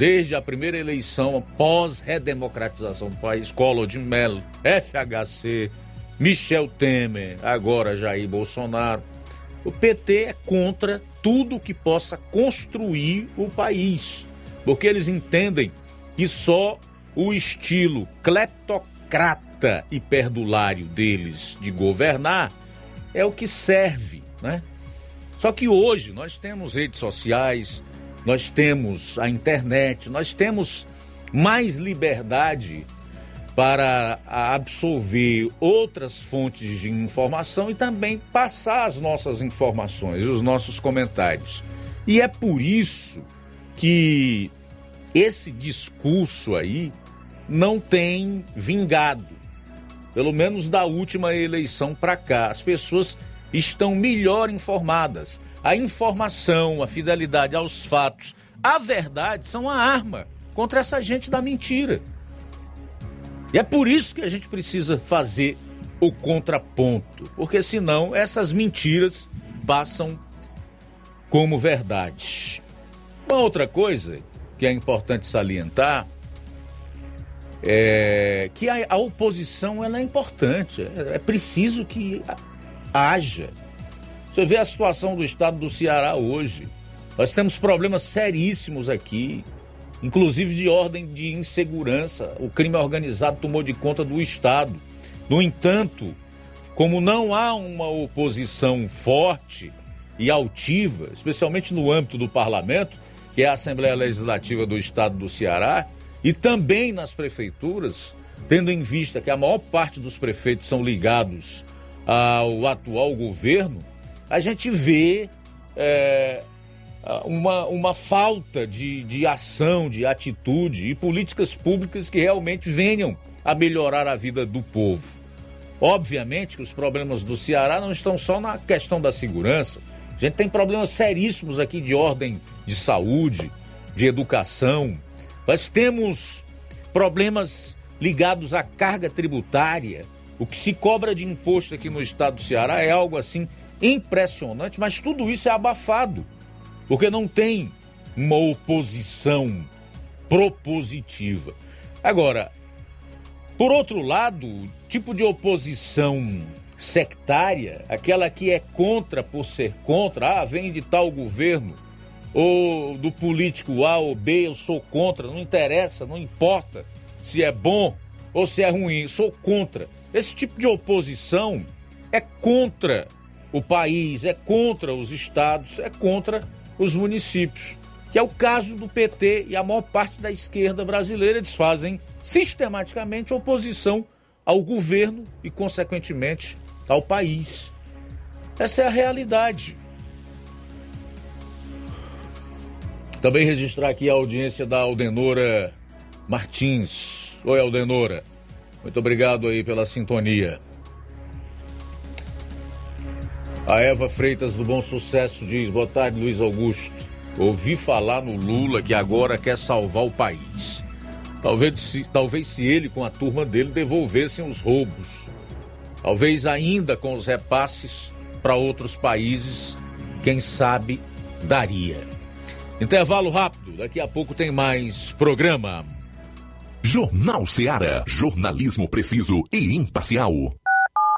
Desde a primeira eleição pós-redemocratização do país, Collor de Mello, FHC, Michel Temer, agora Jair Bolsonaro. O PT é contra tudo que possa construir o país, porque eles entendem que só o estilo cleptocrata e perdulário deles de governar é o que serve, né? Só que hoje nós temos redes sociais, nós temos a internet, nós temos mais liberdade para absorver outras fontes de informação e também passar as nossas informações, os nossos comentários. E é por isso que esse discurso aí não tem vingado. Pelo menos da última eleição para cá, as pessoas estão melhor informadas. A informação, a fidelidade aos fatos, a verdade são a arma contra essa gente da mentira. E é por isso que a gente precisa fazer o contraponto, porque senão essas mentiras passam como verdade. Uma outra coisa que é importante salientar é que a, oposição ela é importante, é, é preciso que haja. Você vê a situação do estado do Ceará hoje. Nós temos problemas seríssimos aqui inclusive de ordem de insegurança. O crime organizado tomou de conta do Estado. No entanto, como não há uma oposição forte e altiva, especialmente no âmbito do parlamento, que é a Assembleia Legislativa do Estado do Ceará, e também nas prefeituras, tendo em vista que a maior parte dos prefeitos são ligados ao atual governo, a gente vê é, uma, uma falta de, de ação, de atitude e políticas públicas que realmente venham a melhorar a vida do povo. Obviamente que os problemas do Ceará não estão só na questão da segurança. A gente tem problemas seríssimos aqui de ordem de saúde, de educação. Nós temos problemas ligados à carga tributária. O que se cobra de imposto aqui no estado do Ceará é algo assim impressionante, mas tudo isso é abafado porque não tem uma oposição propositiva. Agora, por outro lado, o tipo de oposição sectária, aquela que é contra por ser contra, ah, vem de tal governo, ou do político A ou B, eu sou contra, não interessa, não importa se é bom ou se é ruim, sou contra. Esse tipo de oposição é contra o país, é contra os estados, é contra os municípios, que é o caso do PT e a maior parte da esquerda brasileira. Eles fazem sistematicamente oposição ao governo e, consequentemente, ao país. Essa é a realidade. Também registrar aqui a audiência da Aldenora Martins. Oi, Aldenora. Muito obrigado aí pela sintonia. A Eva Freitas do Bom Sucesso diz: Boa tarde, Luiz Augusto. Ouvi falar no Lula que agora quer salvar o país. Talvez se, talvez se ele com a turma dele devolvessem os roubos. Talvez ainda com os repasses para outros países, quem sabe daria. Intervalo rápido, daqui a pouco tem mais programa. Jornal Seara. Jornalismo preciso e imparcial.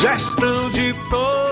Gestão de todos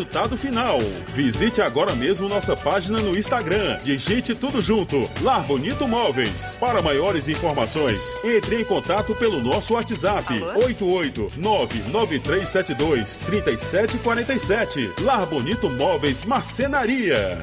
resultado final. Visite agora mesmo nossa página no Instagram. Digite tudo junto. Lar Bonito Móveis. Para maiores informações, entre em contato pelo nosso WhatsApp 889-9372-3747. Lar Bonito Móveis Marcenaria.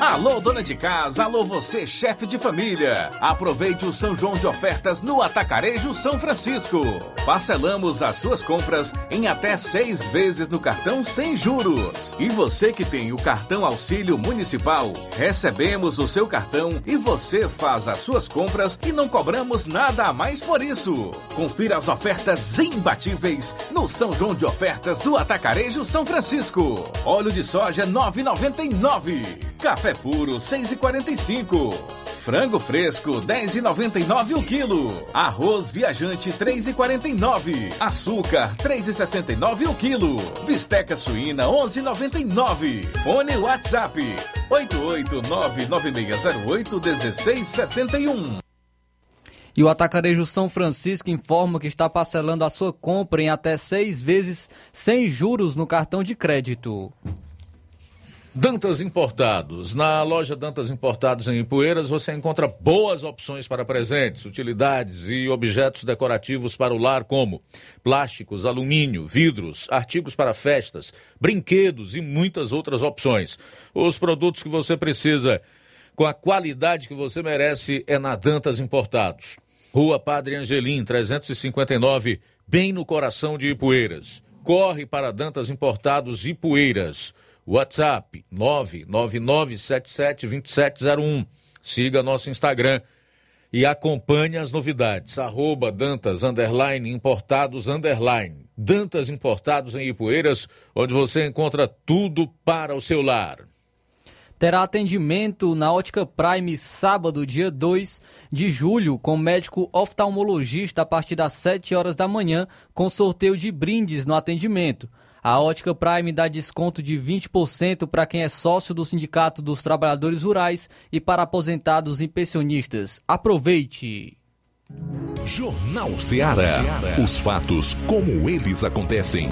Alô, dona de casa, alô, você, chefe de família. Aproveite o São João de ofertas no Atacarejo São Francisco. Parcelamos as suas compras em até seis vezes no cartão sem juros. E você que tem o cartão Auxílio Municipal, recebemos o seu cartão e você faz as suas compras e não cobramos nada a mais por isso. Confira as ofertas imbatíveis no São João de ofertas do Atacarejo São Francisco. Óleo de soja 9,99. Café puro 6,45. Frango fresco 10,99 o quilo. Arroz viajante 3,49. Açúcar 3,69 o quilo. Bisteca suína 11,99. Fone WhatsApp 88996081671. E o Atacarejo São Francisco informa que está parcelando a sua compra em até seis vezes sem juros no cartão de crédito. Dantas Importados. Na loja Dantas Importados em Ipueiras você encontra boas opções para presentes, utilidades e objetos decorativos para o lar, como plásticos, alumínio, vidros, artigos para festas, brinquedos e muitas outras opções. Os produtos que você precisa com a qualidade que você merece é na Dantas Importados. Rua Padre Angelim, 359, bem no coração de Ipueiras. Corre para Dantas Importados Ipueiras. WhatsApp 999772701. Siga nosso Instagram e acompanhe as novidades. Arroba Dantas underline importados underline. Dantas Importados em Ipueiras, onde você encontra tudo para o seu lar. Terá atendimento na Ótica Prime sábado, dia 2 de julho, com médico oftalmologista a partir das 7 horas da manhã, com sorteio de brindes no atendimento. A Ótica Prime dá desconto de 20% para quem é sócio do Sindicato dos Trabalhadores Rurais e para aposentados e pensionistas. Aproveite! Jornal Ceará. Os fatos como eles acontecem.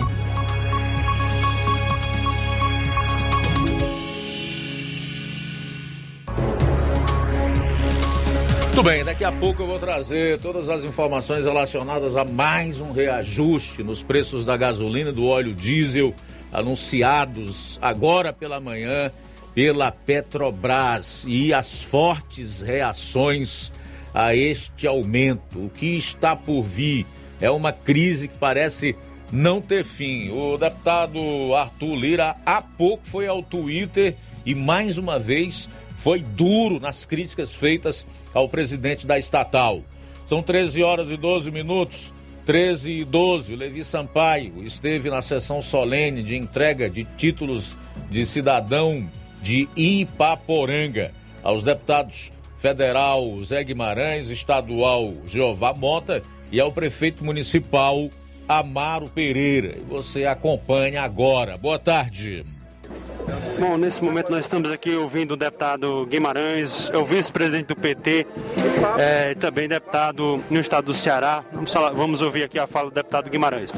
Muito bem, daqui a pouco eu vou trazer todas as informações relacionadas a mais um reajuste nos preços da gasolina e do óleo diesel anunciados agora pela manhã pela Petrobras e as fortes reações a este aumento. O que está por vir é uma crise que parece não ter fim. O deputado Arthur Lira há pouco foi ao Twitter e mais uma vez foi duro nas críticas feitas ao presidente da estatal. São 13 horas e 12 minutos. 13 e 12, o Levi Sampaio esteve na sessão solene de entrega de títulos de cidadão de Ipaporanga aos deputados federal Zé Guimarães, estadual Jeová Mota e ao prefeito municipal Amaro Pereira. E você acompanha agora. Boa tarde. Bom, nesse momento nós estamos aqui ouvindo o deputado Guimarães, é o vice-presidente do PT, é, também deputado no estado do Ceará. Vamos, falar, vamos, ouvir aqui a fala do deputado Guimarães.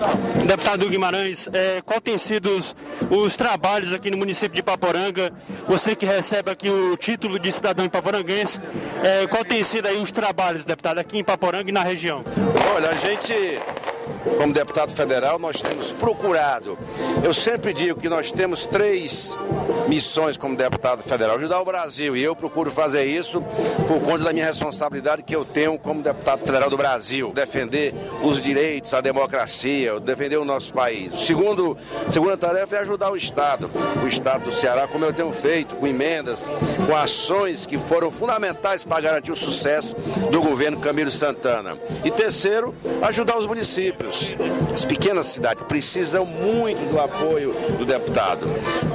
Deputado Guimarães, é, qual tem sido os, os, trabalhos aqui no município de Paporanga? Você que recebe aqui o título de cidadão paporanguense, é, qual tem sido aí os trabalhos, deputado, aqui em Paporanga e na região? Olha, a gente como deputado federal, nós temos procurado. Eu sempre digo que nós temos três missões como deputado federal: ajudar o Brasil. E eu procuro fazer isso por conta da minha responsabilidade que eu tenho como deputado federal do Brasil. Defender os direitos, a democracia, defender o nosso país. Segundo, segunda tarefa é ajudar o Estado, o Estado do Ceará, como eu tenho feito, com emendas, com ações que foram fundamentais para garantir o sucesso do governo Camilo Santana. E terceiro, ajudar os municípios as pequenas cidades precisam muito do apoio do deputado.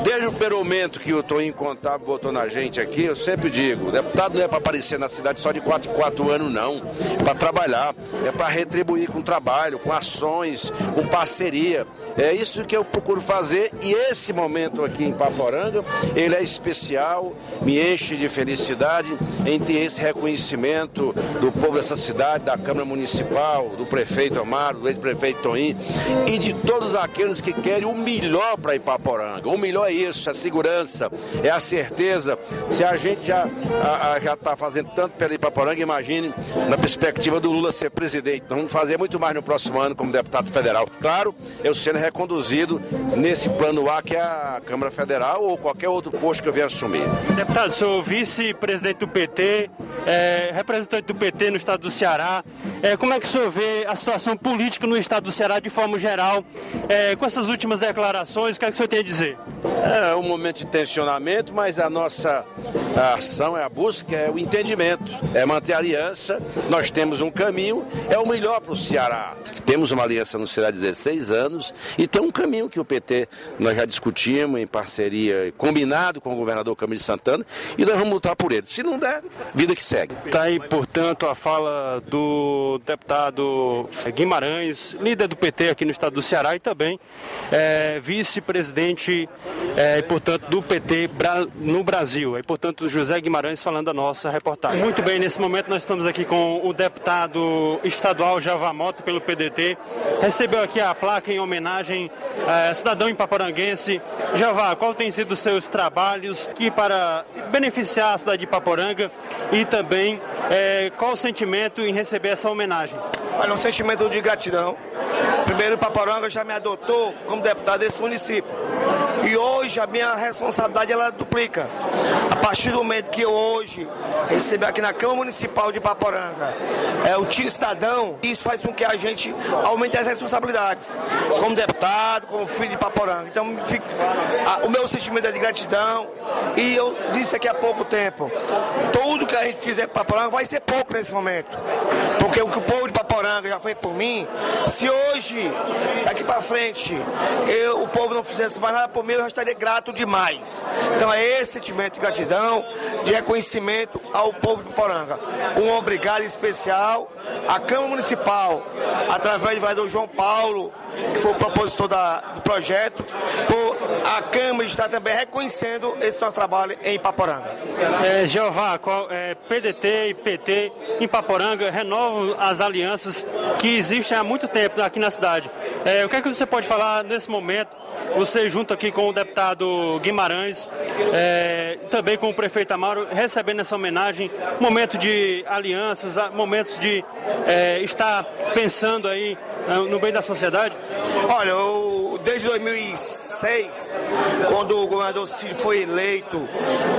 Desde o primeiro momento que o Toninho Contábil botou na gente aqui, eu sempre digo, o deputado não é para aparecer na cidade só de 4 em 4 anos, não. É para trabalhar, é para retribuir com trabalho, com ações, com parceria. É isso que eu procuro fazer e esse momento aqui em Paporanga, ele é especial, me enche de felicidade em ter esse reconhecimento do povo dessa cidade, da Câmara Municipal, do prefeito Amaro, do ex-prefeito Toim e de todos aqueles que querem o melhor para Ipaporanga. O melhor é isso, é a segurança, é a certeza. Se a gente já está fazendo tanto pela Ipaporanga, imagine na perspectiva do Lula ser presidente. Nós vamos fazer muito mais no próximo ano como deputado federal. Claro, eu sendo reconduzido nesse plano A que é a Câmara Federal ou qualquer outro posto que eu venha assumir. Deputado, sou vice-presidente do PT, é, representante do PT no estado do Ceará. É, como é que o senhor vê a situação política no estado do Ceará de forma geral? É, com essas últimas declarações, o que, é que o senhor tem a dizer? É um momento de tensionamento, mas a nossa ação é a busca, é o entendimento, é manter a aliança. Nós temos um caminho, é o melhor para o Ceará. Temos uma aliança no Ceará há 16 anos e tem um caminho que o PT nós já discutimos em parceria, combinado com o governador Camilo Santana e nós vamos lutar por ele. Se não der, vida que segue. Está aí, portanto, a fala do deputado Guimarães, líder do PT aqui no estado do Ceará e também é, vice-presidente é, e, portanto, do PT no Brasil. E, portanto, José Guimarães falando a nossa reportagem. Muito bem, nesse momento nós estamos aqui com o deputado estadual Javamoto pelo PDT. Recebeu aqui a placa em homenagem a cidadão ipaporanguense. Javá, qual tem sido os seus trabalhos aqui para beneficiar a cidade de Ipaporanga e também é, qual o sentimento em receber essa homenagem? Olha, um sentimento de gratidão. Primeiro, Ipaporanga já me adotou como deputado desse município. E hoje a minha responsabilidade ela duplica. A partir do momento que eu hoje recebi aqui na Câmara Municipal de Paporanga é o tio cidadão, isso faz com que a gente aumente as responsabilidades, como deputado, como filho de Paporanga. Então fico, a, o meu sentimento é de gratidão e eu disse aqui há pouco tempo, tudo que a gente fizer para Paporanga vai ser pouco nesse momento. Porque o que o povo de Paporanga já foi por mim, se hoje, daqui para frente, eu, o povo não fizesse mais nada por mim, eu já estaria grato demais. Então é esse sentimento de gratidão, de reconhecimento ao povo de Poranga. Um obrigado especial à Câmara Municipal, através do vereador João Paulo, que foi o propositor da, do projeto, por a Câmara estar também reconhecendo esse nosso trabalho em Paporanga. É, Jeová, qual, é, PDT e PT em Paporanga renovam as alianças que existem há muito tempo aqui na cidade. É, o que é que você pode falar nesse momento? Você junto aqui com o deputado Guimarães, é, também com o prefeito Amaro, recebendo essa homenagem, momento de alianças, momentos de é, estar pensando aí é, no bem da sociedade? Olha, eu, desde 2006, quando o governador Ciro foi eleito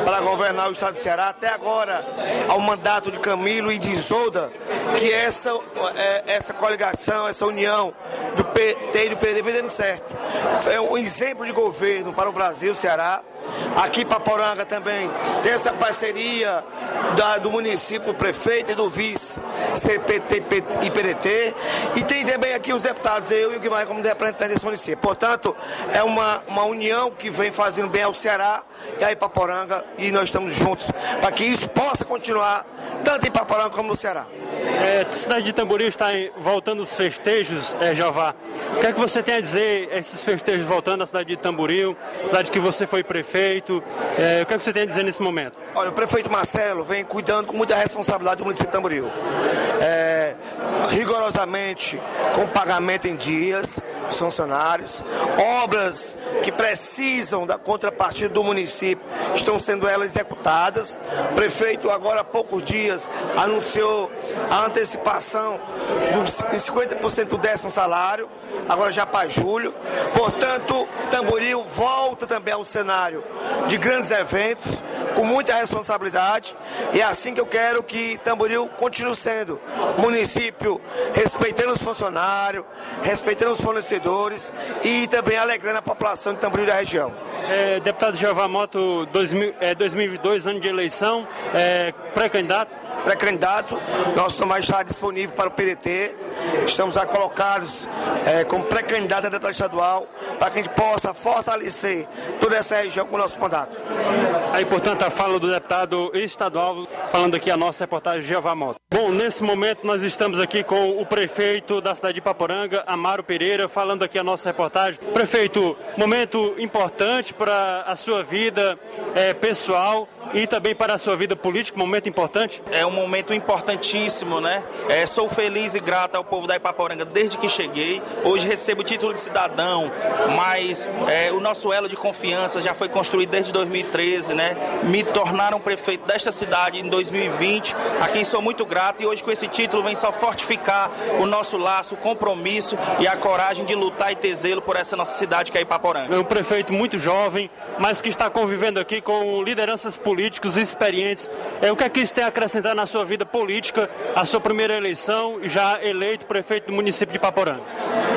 para governar o estado de Ceará, até agora, ao mandato de Camilo e de Isolda, que essa, é, essa coligação, essa união do PT e do PD vem dando certo. É um exemplo de governo para o Brasil, Ceará. Aqui para Poranga também tem essa parceria da, do município, do prefeito e do vice, CPT e PDT. E tem também aqui os deputados, eu e o Guimarães como representante desse município. Portanto, é uma, uma união que vem fazendo bem ao Ceará e aí para Poranga e nós estamos juntos para que isso possa continuar tanto em Paporanga como no Ceará. É, a cidade de Tamboril está voltando os festejos, é, Javá. O que é que você tem a dizer, esses festejos voltando à cidade de Tamboril, cidade que você foi prefeito, é, o que é que você tem a dizer nesse momento? Olha, o prefeito Marcelo vem cuidando com muita responsabilidade do município de Tamboril. É, rigorosamente, com pagamento em dias dos funcionários, obras que precisam da contrapartida do município estão sendo elas executadas. O prefeito, agora há poucos dias, anunciou a antecipação de 50% do décimo salário, agora já para julho. Portanto, Tamboril volta também ao cenário de grandes eventos, com muita responsabilidade, e é assim que eu quero que Tamboril continue sendo município respeitando os funcionários, respeitando os fornecedores e também alegrando a população de Tamboril da região. É, deputado Jeová Moto, 2000, é, 2022, ano de eleição, é, pré-candidato? Pré-candidato, nosso mais está disponível para o PDT. Estamos já colocados é, como pré-candidato a deputado estadual para que a gente possa fortalecer toda essa região com o nosso mandato. Aí, portanto, a fala do deputado estadual, falando aqui a nossa reportagem Jeová Moto. Bom, nesse momento nós estamos aqui com o prefeito da cidade de Paporanga, Amaro Pereira, falando aqui a nossa reportagem. Prefeito, momento importante para a sua vida é, pessoal e também para a sua vida política, momento importante? É um momento importantíssimo, né? É, sou feliz e grato ao povo da Ipaporanga desde que cheguei. Hoje recebo o título de cidadão, mas é, o nosso elo de confiança já foi construído desde 2013, né? Me tornaram prefeito desta cidade em 2020, a quem sou muito grato e hoje com esse título vem só fortificar o nosso laço, o compromisso e a coragem de lutar e ter zelo por essa nossa cidade que é Ipaporanga. É um prefeito muito jovem, mas que está convivendo aqui com lideranças políticos experientes. É, o que é que isso tem a acrescentar na sua vida política, a sua primeira eleição, já eleito prefeito do município de Ipaporanga?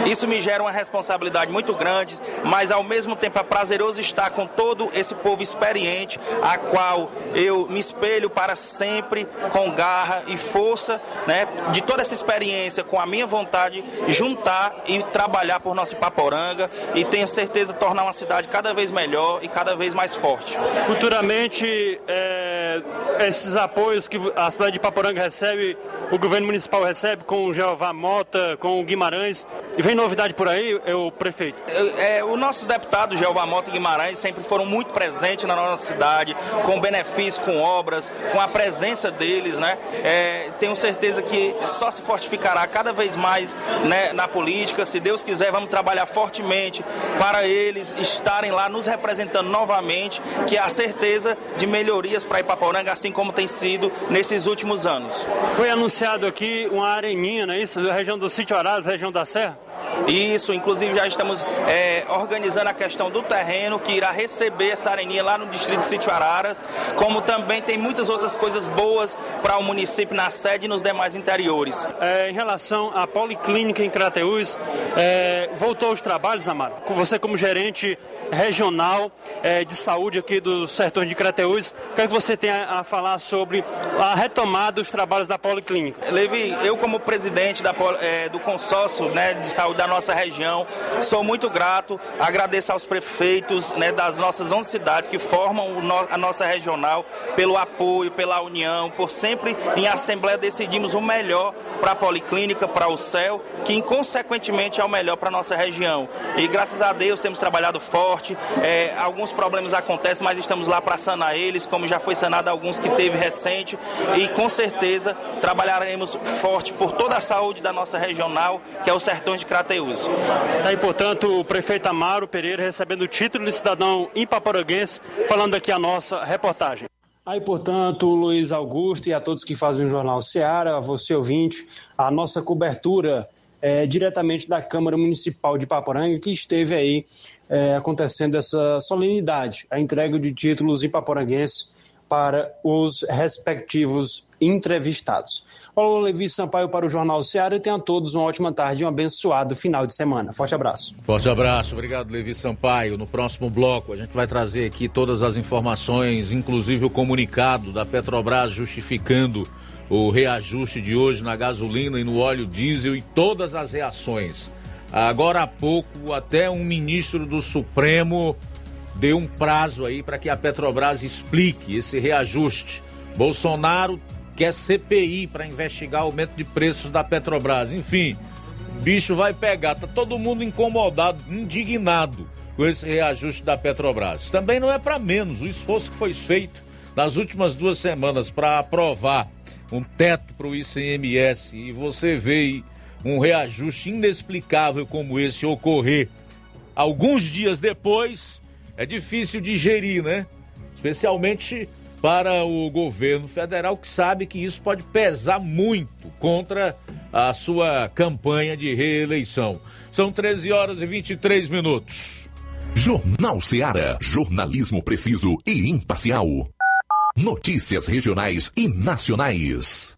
Isso me gera uma responsabilidade muito grande, mas ao mesmo tempo é prazeroso estar com todo esse povo experiente, a qual eu me espelho para sempre com garra e força, né, de toda essa experiência, com a minha vontade, juntar e trabalhar por nossa Ipaporanga e tenho certeza tornar uma cidade cada vez melhor e cada vez mais forte. Futuramente, é, esses apoios que a cidade de Ipaporanga recebe, o governo municipal recebe com o Jeová Mota, com o Guimarães, e vem novidade por aí, é o prefeito? É, os nossos deputados, Jeová Mota e Guimarães, sempre foram muito presentes na nossa cidade, com benefícios, com obras, com a presença deles, né? É, tenho certeza que só se fortificará cada vez mais né, na política. Se Deus quiser, vamos trabalhar fortemente para eles estarem lá nos representando novamente, que a certeza de melhorias para Ipaporanga, assim como tem sido nesses últimos anos. Foi anunciado aqui uma areninha, não é isso? Da região do Sítio Araras, região da Serra? Isso, inclusive já estamos é, organizando a questão do terreno que irá receber essa areninha lá no distrito de Sítio Araras, como também tem muitas outras coisas boas para o município na sede e nos demais interiores. É, em relação à policlínica em Crateús, é, voltou os trabalhos, Amaro? Você como gerente regional é, de saúde aqui do setor de Crateús, o que, é que você tem a, a, falar sobre a retomada dos trabalhos da policlínica? Levi, eu como presidente da, é, do consórcio né, de saúde da nossa região, sou muito grato, agradeço aos prefeitos né, das nossas 11 cidades que formam a nossa regional pelo apoio, pela união, por sempre em assembleia decidimos o melhor para a policlínica, para o céu, que consequentemente é o melhor para a nossa região. E graças a Deus temos trabalhado forte, é, alguns problemas acontecem, mas estamos lá para sanar eles, como já foi sanado alguns que teve recente, e com certeza trabalharemos forte por toda a saúde da nossa regional, que é o Sertões de Crateús. Tá aí, portanto, o prefeito Amaro Pereira recebendo o título de cidadão ipaporanguense, falando aqui a nossa reportagem. Aí, portanto, Luiz Augusto e a todos que fazem o Jornal Seara, a você ouvinte, a nossa cobertura é, diretamente da Câmara Municipal de Paporanga, que esteve aí é, acontecendo essa solenidade, a entrega de títulos ipaporanguenses para os respectivos entrevistados. Olá, Levi Sampaio para o Jornal Seara e tenham todos uma ótima tarde e um abençoado final de semana. Forte abraço. Forte abraço, obrigado, Levi Sampaio. No próximo bloco, a gente vai trazer aqui todas as informações, inclusive o comunicado da Petrobras justificando o reajuste de hoje na gasolina e no óleo diesel e todas as reações. Agora há pouco, até um ministro do Supremo deu um prazo aí para que a Petrobras explique esse reajuste. Bolsonaro quer CPI para investigar o aumento de preços da Petrobras. Enfim, bicho vai pegar. Tá todo mundo incomodado, indignado com esse reajuste da Petrobras. Também não é para menos o esforço que foi feito nas últimas duas semanas para aprovar um teto para o ICMS e você vê um reajuste inexplicável como esse ocorrer alguns dias depois, é difícil digerir, né? Especialmente para o governo federal que sabe que isso pode pesar muito contra a sua campanha de reeleição. São 13 horas e 23 minutos. Jornal Ceará, jornalismo preciso e imparcial. Notícias regionais e nacionais.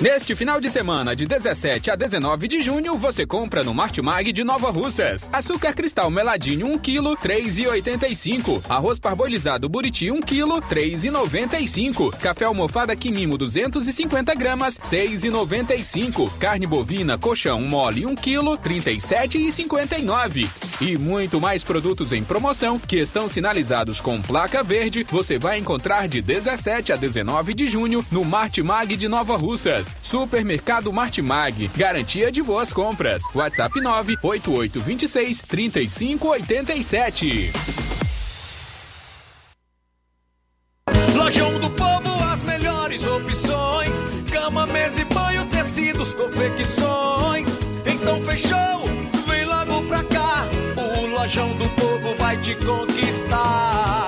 Neste final de semana, de 17 a 19 de junho, você compra no Martimag de Nova Russas. Açúcar cristal meladinho 1 kg, 3,85. Arroz parbolizado buriti 1 kg, 3,95. Café almofada quimimo 250 gramas, 6,95. Carne bovina colchão mole 1 kg, 37,59. E muito mais produtos em promoção que estão sinalizados com placa verde, você vai encontrar de 17 a 19 de junho no Martimag de Nova Russas. Supermercado Martimag. Garantia de boas compras. WhatsApp 98826 3587. Lojão do Povo, as melhores opções: cama, mesa e banho, tecidos, confecções. Então fechou, vem logo pra cá. O Lojão do Povo vai te conquistar.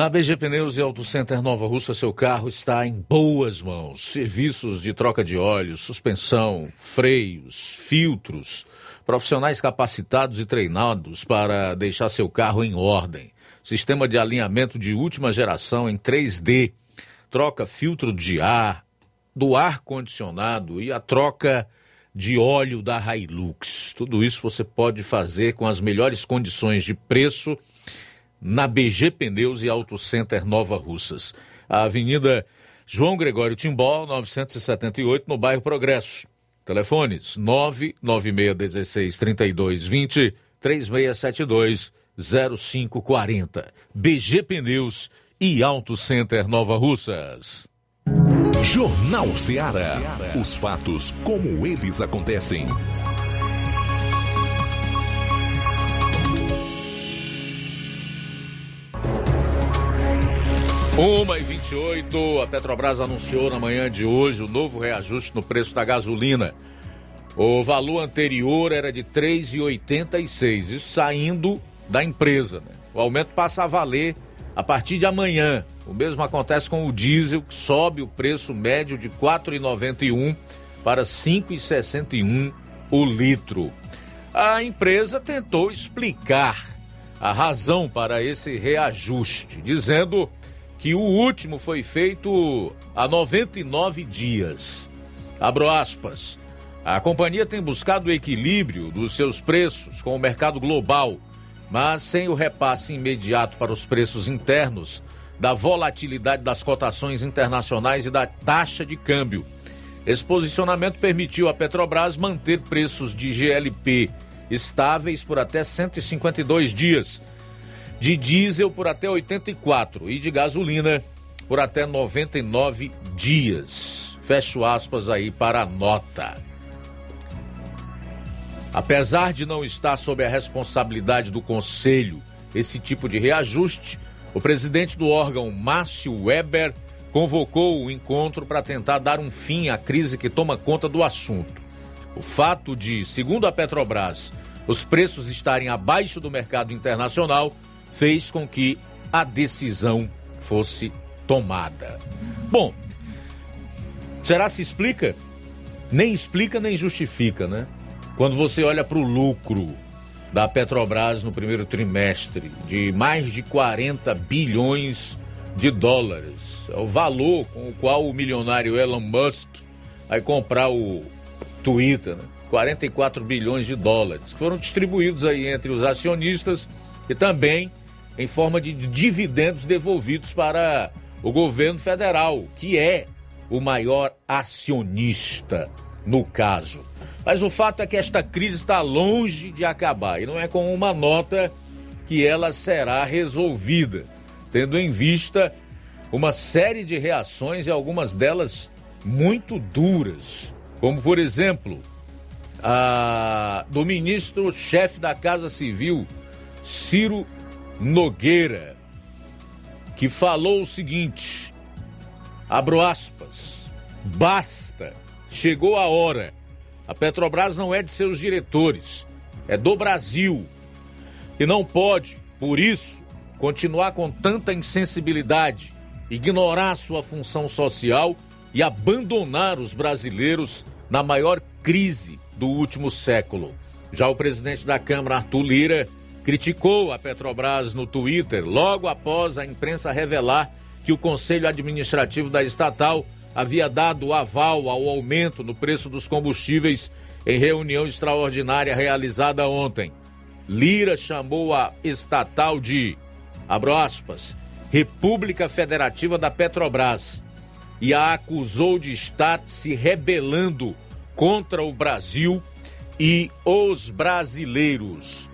Na BG Pneus e Auto Center Nova Russa, seu carro está em boas mãos. Serviços de troca de óleo, suspensão, freios, filtros, profissionais capacitados e treinados para deixar seu carro em ordem. Sistema de alinhamento de última geração em 3D. Troca filtro de ar, do ar condicionado e a troca de óleo da Hilux. Tudo isso você pode fazer com as melhores condições de preço na BG Pneus e Auto Center Nova Russas. A Avenida João Gregório Timbó, 978, no bairro Progresso. Telefones 99616 3220 3672 0540. BG Pneus e Auto Center Nova Russas. Jornal Ceará. Os fatos como eles acontecem. Uma e 28, a Petrobras anunciou na manhã de hoje o novo reajuste no preço da gasolina. O valor anterior era de R$ 3,86, isso saindo da empresa. Né? O aumento passa a valer a partir de amanhã. O mesmo acontece com o diesel, que sobe o preço médio de R$ 4,91 para 5,61 o litro. A empresa tentou explicar a razão para esse reajuste, dizendo que o último foi feito há 99 dias. Abro aspas. A companhia tem buscado o equilíbrio dos seus preços com o mercado global, mas sem o repasse imediato para os preços internos, da volatilidade das cotações internacionais e da taxa de câmbio. Esse posicionamento permitiu à Petrobras manter preços de GLP estáveis por até 152 dias, de diesel por até 84 e de gasolina por até 99 dias. Fecho aspas aí para a nota. Apesar de não estar sob a responsabilidade do Conselho esse tipo de reajuste, o presidente do órgão, Márcio Weber, convocou o encontro para tentar dar um fim à crise que toma conta do assunto. O fato de, segundo a Petrobras, os preços estarem abaixo do mercado internacional fez com que a decisão fosse tomada. Bom, será se explica? Nem explica nem justifica, né? Quando você olha para o lucro da Petrobras no primeiro trimestre de mais de 40 bilhões de dólares. É o valor com o qual o milionário Elon Musk vai comprar o Twitter, né? 44 bilhões de dólares, que foram distribuídos aí entre os acionistas e também em forma de dividendos devolvidos para o governo federal, que é o maior acionista no caso. Mas o fato é que esta crise está longe de acabar e não é com uma nota que ela será resolvida, tendo em vista uma série de reações e algumas delas muito duras, como por exemplo, a do ministro-chefe da Casa Civil, Ciro Nogueira, que falou o seguinte: abro aspas, basta, chegou a hora a Petrobras não é de seus diretores, é do Brasil. E não pode, por isso, continuar com tanta insensibilidade, ignorar sua função social e abandonar os brasileiros na maior crise do último século. Já o presidente da Câmara, Arthur Lira, criticou a Petrobras no Twitter logo após a imprensa revelar que o Conselho Administrativo da estatal havia dado aval ao aumento no preço dos combustíveis em reunião extraordinária realizada ontem. Lira chamou a estatal de, abro aspas, República Federativa da Petrobras e a acusou de estar se rebelando contra o Brasil e os brasileiros.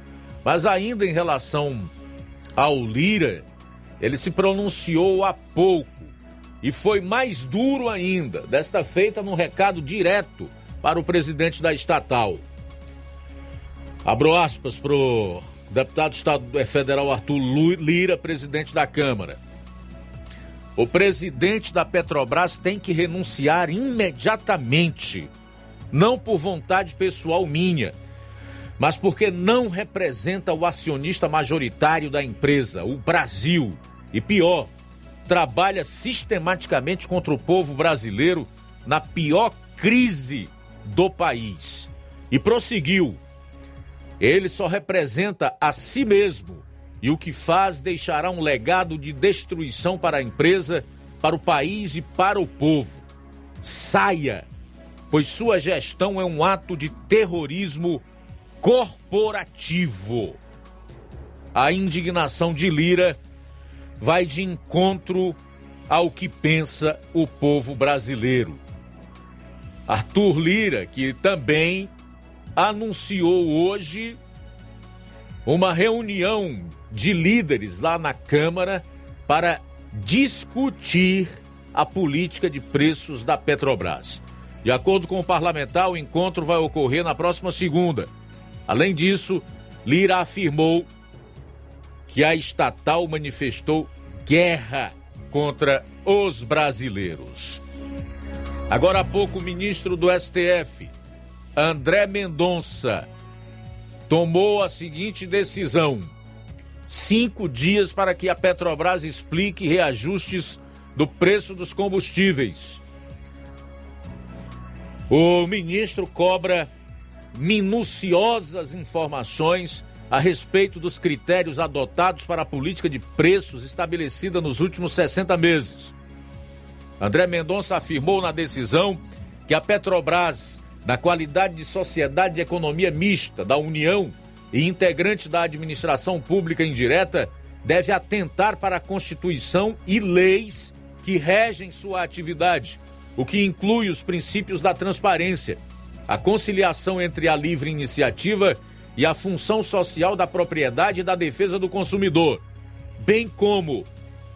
Mas ainda em relação ao Lira, ele se pronunciou há pouco e foi mais duro ainda, desta feita num recado direto para o presidente da estatal. Abro aspas para o deputado federal Arthur Lira, presidente da Câmara. O presidente da Petrobras tem que renunciar imediatamente, não por vontade pessoal minha, mas porque não representa o acionista majoritário da empresa, o Brasil. E pior, trabalha sistematicamente contra o povo brasileiro na pior crise do país. E prosseguiu: ele só representa a si mesmo e o que faz deixará um legado de destruição para a empresa, para o país e para o povo. Saia, pois sua gestão é um ato de terrorismo corporativo. A indignação de Lira vai de encontro ao que pensa o povo brasileiro. Arthur Lira, que também anunciou hoje uma reunião de líderes lá na Câmara para discutir a política de preços da Petrobras. De acordo com o parlamentar, o encontro vai ocorrer na próxima segunda. Além disso, Lira afirmou que a estatal manifestou guerra contra os brasileiros. Agora há pouco, o ministro do STF, André Mendonça, tomou a seguinte decisão: cinco dias para que a Petrobras explique reajustes do preço dos combustíveis. O ministro cobra minuciosas informações a respeito dos critérios adotados para a política de preços estabelecida nos últimos 60 meses. André Mendonça afirmou na decisão que a Petrobras, da qualidade de sociedade de economia mista da União e integrante da administração pública indireta, deve atentar para a Constituição e leis que regem sua atividade, o que inclui os princípios da transparência, a conciliação entre a livre iniciativa e a função social da propriedade e da defesa do consumidor, bem como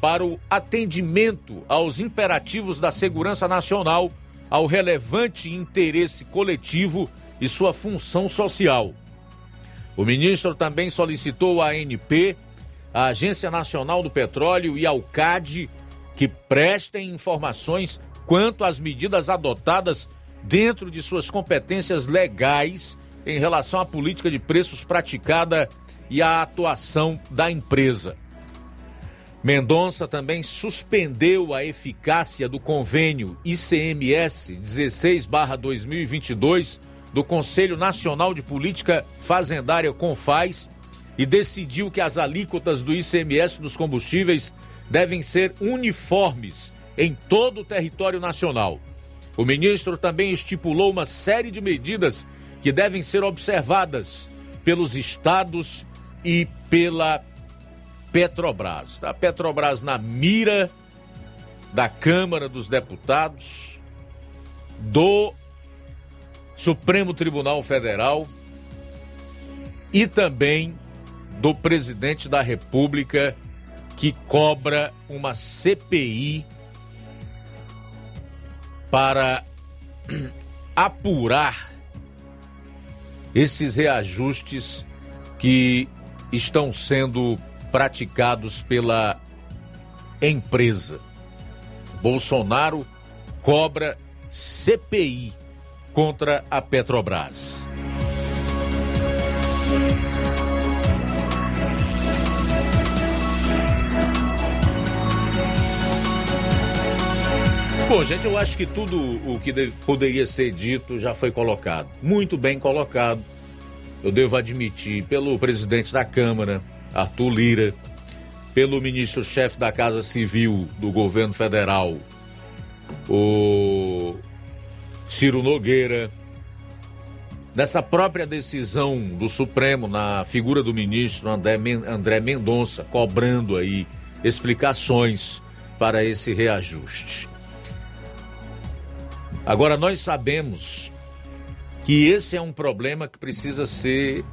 para o atendimento aos imperativos da segurança nacional, ao relevante interesse coletivo e sua função social. O ministro também solicitou à ANP, à Agência Nacional do Petróleo e ao CAD que prestem informações quanto às medidas adotadas dentro de suas competências legais em relação à política de preços praticada e à atuação da empresa. Mendonça também suspendeu a eficácia do convênio ICMS 16/2022 do Conselho Nacional de Política Fazendária Confaz e decidiu que as alíquotas do ICMS dos combustíveis devem ser uniformes em todo o território nacional. O ministro também estipulou uma série de medidas que devem ser observadas pelos estados e pela Petrobras. A Petrobras na mira da Câmara dos Deputados, do Supremo Tribunal Federal e também do presidente da República que cobra uma CPI para apurar esses reajustes que estão sendo praticados pela empresa. Bolsonaro cobra CPI contra a Petrobras. Bom, gente, eu acho que tudo o que poderia ser dito já foi colocado. Muito bem colocado. Eu devo admitir, pelo presidente da Câmara, Arthur Lira, pelo ministro-chefe da Casa Civil do governo federal, o Ciro Nogueira, dessa própria decisão do Supremo na figura do ministro André Mendonça, cobrando aí explicações para esse reajuste. Agora, nós sabemos que esse é um problema que precisa ser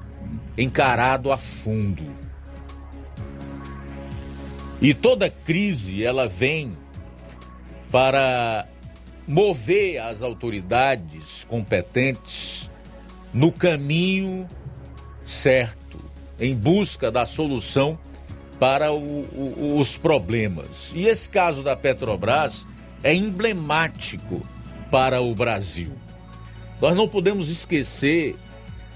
encarado a fundo. E toda crise ela vem para mover as autoridades competentes no caminho certo, em busca da solução para o, o, os problemas. E esse caso da Petrobras é emblemático para o Brasil. Nós não podemos esquecer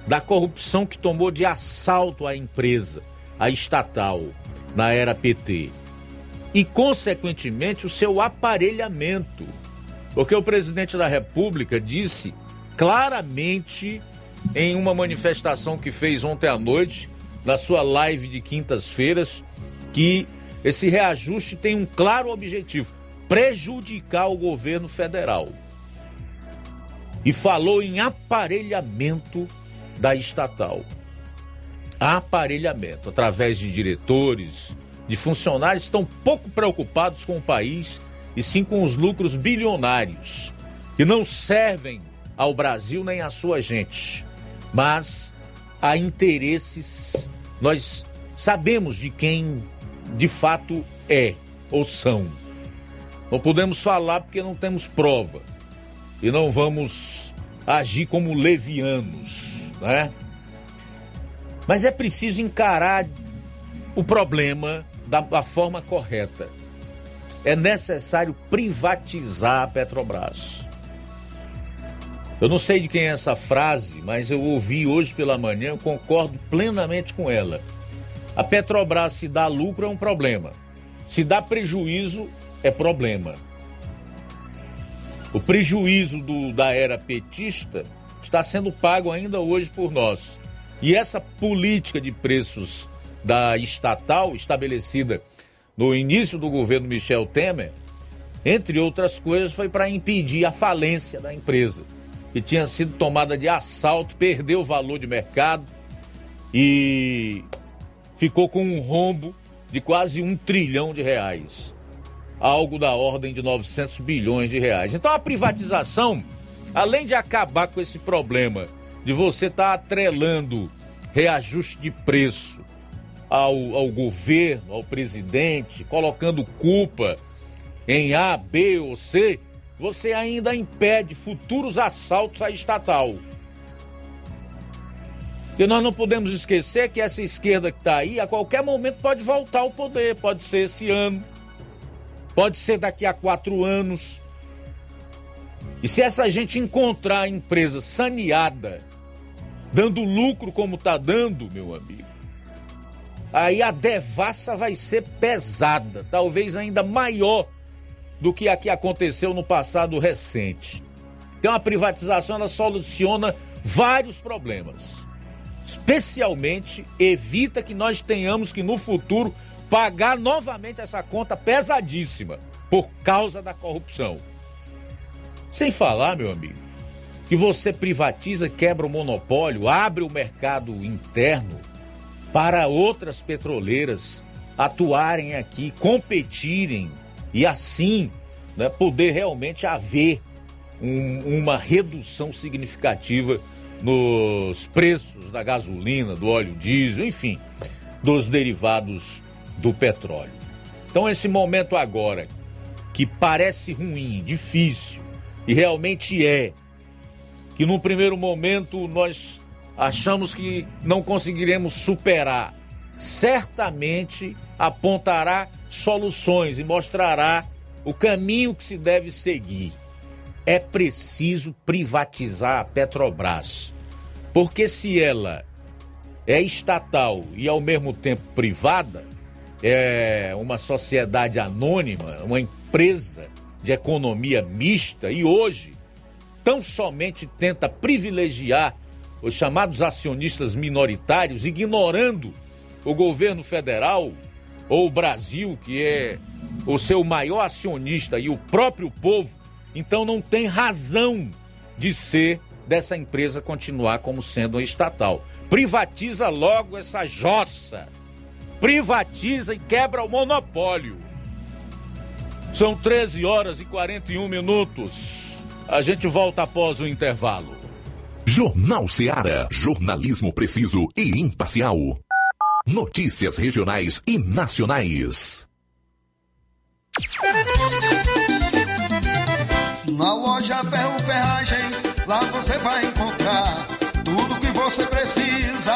da corrupção que tomou de assalto a empresa, a estatal, na era PT. E, consequentemente, o seu aparelhamento. Porque o presidente da República disse claramente em uma manifestação que fez ontem à noite, na sua live de quintas-feiras, que esse reajuste tem um claro objetivo: prejudicar o governo federal e falou em aparelhamento da estatal. Aparelhamento, através de diretores, de funcionários estão pouco preocupados com o país e sim com os lucros bilionários, que não servem ao Brasil nem à sua gente, mas a interesses. Nós sabemos de quem de fato é ou são. Não podemos falar porque não temos prova e não vamos agir como levianos, né? Mas é preciso encarar o problema da, da forma correta. É necessário privatizar a Petrobras. Eu não sei de quem é essa frase, mas eu ouvi hoje pela manhã, eu concordo plenamente com ela. A Petrobras, se dá lucro, é um problema. Se dá prejuízo, é problema. O prejuízo do, da era petista está sendo pago ainda hoje por nós. E essa política de preços da estatal, estabelecida no início do governo Michel Temer, entre outras coisas, foi para impedir a falência da empresa, que tinha sido tomada de assalto, perdeu o valor de mercado e ficou com um rombo de quase um trilhão de reais. Algo da ordem de 900 bilhões de reais. Então a privatização, além de acabar com esse problema de você estar tá atrelando reajuste de preço ao, ao governo, ao presidente, colocando culpa em A, B ou C, você ainda impede futuros assaltos à estatal. E nós não podemos esquecer que essa esquerda que está aí, a qualquer momento pode voltar ao poder. Pode ser esse ano, pode ser daqui a quatro anos. E se essa gente encontrar a empresa saneada, dando lucro como está dando, meu amigo, aí a devassa vai ser pesada, talvez ainda maior do que a que aconteceu no passado recente. Então a privatização ela soluciona vários problemas. Especialmente evita que nós tenhamos que no futuro pagar novamente essa conta pesadíssima por causa da corrupção. Sem falar, meu amigo, que você privatiza, quebra o monopólio, abre o mercado interno para outras petroleiras atuarem aqui, competirem e assim né, poder realmente haver um, uma redução significativa nos preços da gasolina, do óleo diesel, enfim, dos derivados do petróleo. Então, esse momento agora, que parece ruim, difícil, e realmente é, que num primeiro momento nós achamos que não conseguiremos superar, certamente apontará soluções e mostrará o caminho que se deve seguir. É preciso privatizar a Petrobras. Porque se ela é estatal e ao mesmo tempo privada, é uma sociedade anônima, uma empresa de economia mista e hoje tão somente tenta privilegiar os chamados acionistas minoritários, ignorando o governo federal ou o Brasil, que é o seu maior acionista e o próprio povo, então não tem razão de ser dessa empresa continuar como sendo estatal. Privatiza logo essa jossa. Privatiza e quebra o monopólio. São 13 horas e 41 minutos. A gente volta após o intervalo. Jornal Seara. Jornalismo preciso e imparcial. Notícias regionais e nacionais. Na loja Ferro Ferragens, lá você vai encontrar tudo que você precisa,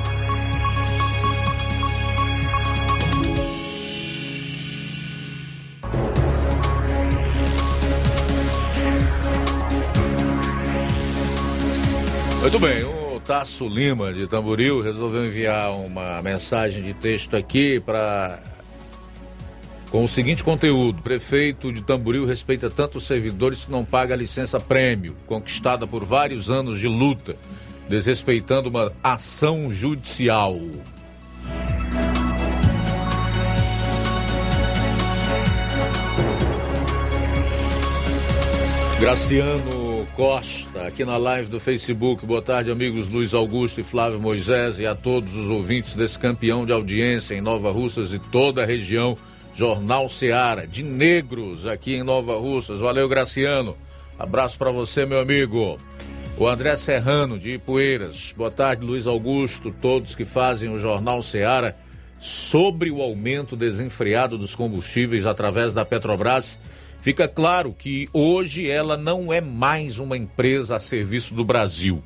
Muito bem, o Tasso Lima de Tamboril resolveu enviar uma mensagem de texto aqui para com o seguinte conteúdo: Prefeito de Tamboril respeita tanto os servidores que não paga a licença prêmio, conquistada por vários anos de luta, desrespeitando uma ação judicial. Graciano Costa, aqui na live do Facebook. Boa tarde, amigos Luiz Augusto e Flávio Moisés e a todos os ouvintes desse campeão de audiência em Nova Russas e toda a região. Jornal Seara, de negros aqui em Nova Russas. Valeu, Graciano. Abraço para você, meu amigo. O André Serrano, de Ipueiras. Boa tarde, Luiz Augusto, todos que fazem o Jornal Seara. Sobre o aumento desenfreado dos combustíveis através da Petrobras, fica claro que hoje ela não é mais uma empresa a serviço do Brasil,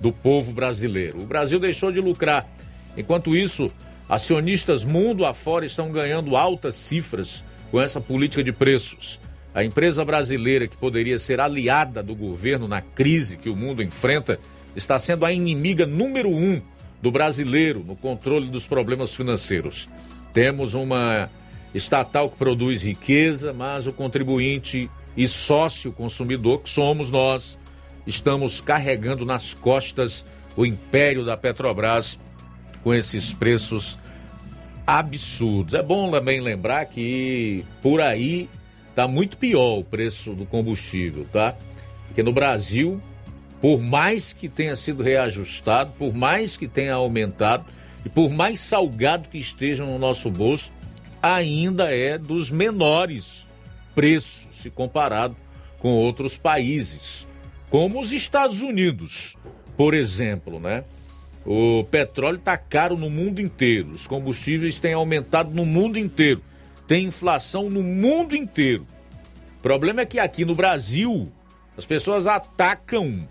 do povo brasileiro. O Brasil deixou de lucrar. Enquanto isso, acionistas mundo afora estão ganhando altas cifras com essa política de preços. A empresa brasileira, que poderia ser aliada do governo na crise que o mundo enfrenta, está sendo a inimiga número um do brasileiro no controle dos problemas financeiros. Temos uma estatal que produz riqueza, mas o contribuinte e sócio consumidor, que somos nós, estamos carregando nas costas o império da Petrobras com esses preços absurdos. É bom também lembrar que por aí está muito pior o preço do combustível, tá? Porque no Brasil, por mais que tenha sido reajustado, por mais que tenha aumentado e por mais salgado que esteja no nosso bolso, ainda é dos menores preços se comparado com outros países, como os Estados Unidos, por exemplo, né? O petróleo está caro no mundo inteiro, os combustíveis têm aumentado no mundo inteiro, tem inflação no mundo inteiro. O problema é que aqui no Brasil as pessoas atacam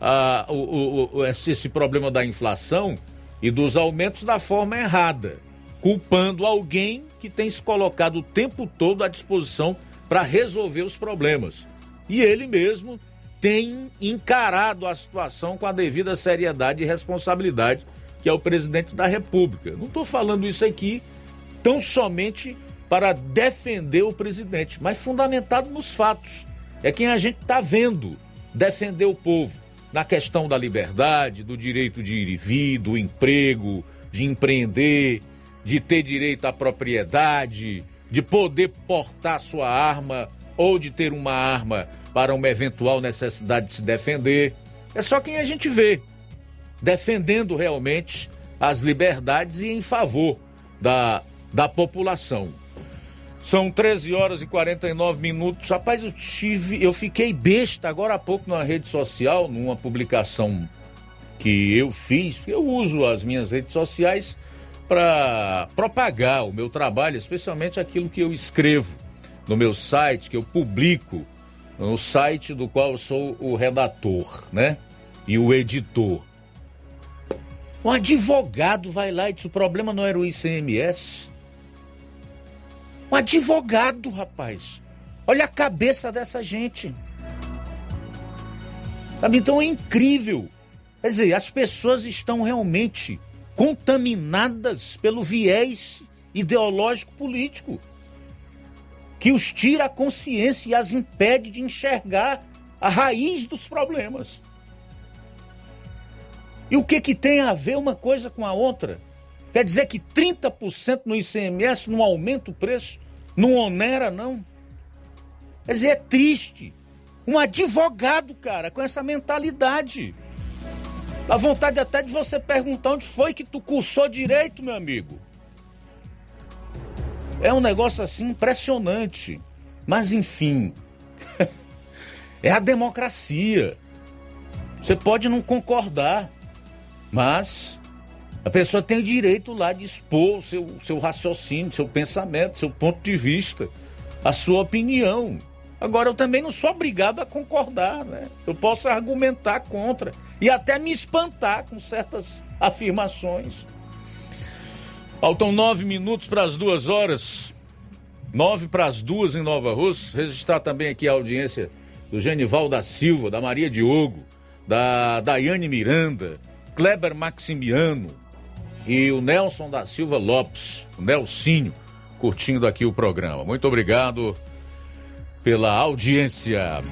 ah, o, o, esse problema da inflação e dos aumentos da forma errada, culpando alguém que tem se colocado o tempo todo à disposição para resolver os problemas. E ele mesmo tem encarado a situação com a devida seriedade e responsabilidade, que é o presidente da República. Não estou falando isso aqui tão somente para defender o presidente, mas fundamentado nos fatos. É quem a gente está vendo defender o povo na questão da liberdade, do direito de ir e vir, do emprego, de empreender, de ter direito à propriedade, de poder portar sua arma ou de ter uma arma para uma eventual necessidade de se defender. É só quem a gente vê defendendo realmente as liberdades e em favor da, da população. São 13 horas e 49 minutos. Rapaz, eu tive, eu fiquei besta agora há pouco numa rede social, numa publicação que eu fiz. Eu uso as minhas redes sociais para propagar o meu trabalho, especialmente aquilo que eu escrevo no meu site, que eu publico no site do qual eu sou o redator, né? E o editor. Um advogado vai lá e diz: o problema não era o ICMS. Um advogado, rapaz. Olha a cabeça dessa gente. Sabe? Então é incrível. Quer dizer, as pessoas estão realmente contaminadas pelo viés ideológico político que os tira a consciência e as impede de enxergar a raiz dos problemas. E o que que tem a ver uma coisa com a outra? Quer dizer que 30% no ICMS não aumenta o preço? Não onera, não? Quer dizer, é triste. Um advogado, cara, com essa mentalidade. Dá vontade até de você perguntar onde foi que tu cursou direito, meu amigo. É um negócio assim impressionante. Mas enfim, é a democracia. Você pode não concordar, mas a pessoa tem o direito lá de expor o seu, seu raciocínio, seu pensamento, seu ponto de vista, a sua opinião. Agora, eu também não sou obrigado a concordar, né? Eu posso argumentar contra e até me espantar com certas afirmações. Faltam nove minutos para as duas horas. Nove para as duas em Nova Rússia. Registrar também aqui a audiência do Genival da Silva, da Maria Diogo, da Daiane Miranda, Kleber Maximiano e o Nelson da Silva Lopes, o Nelsinho, curtindo aqui o programa. Muito obrigado pela audiência.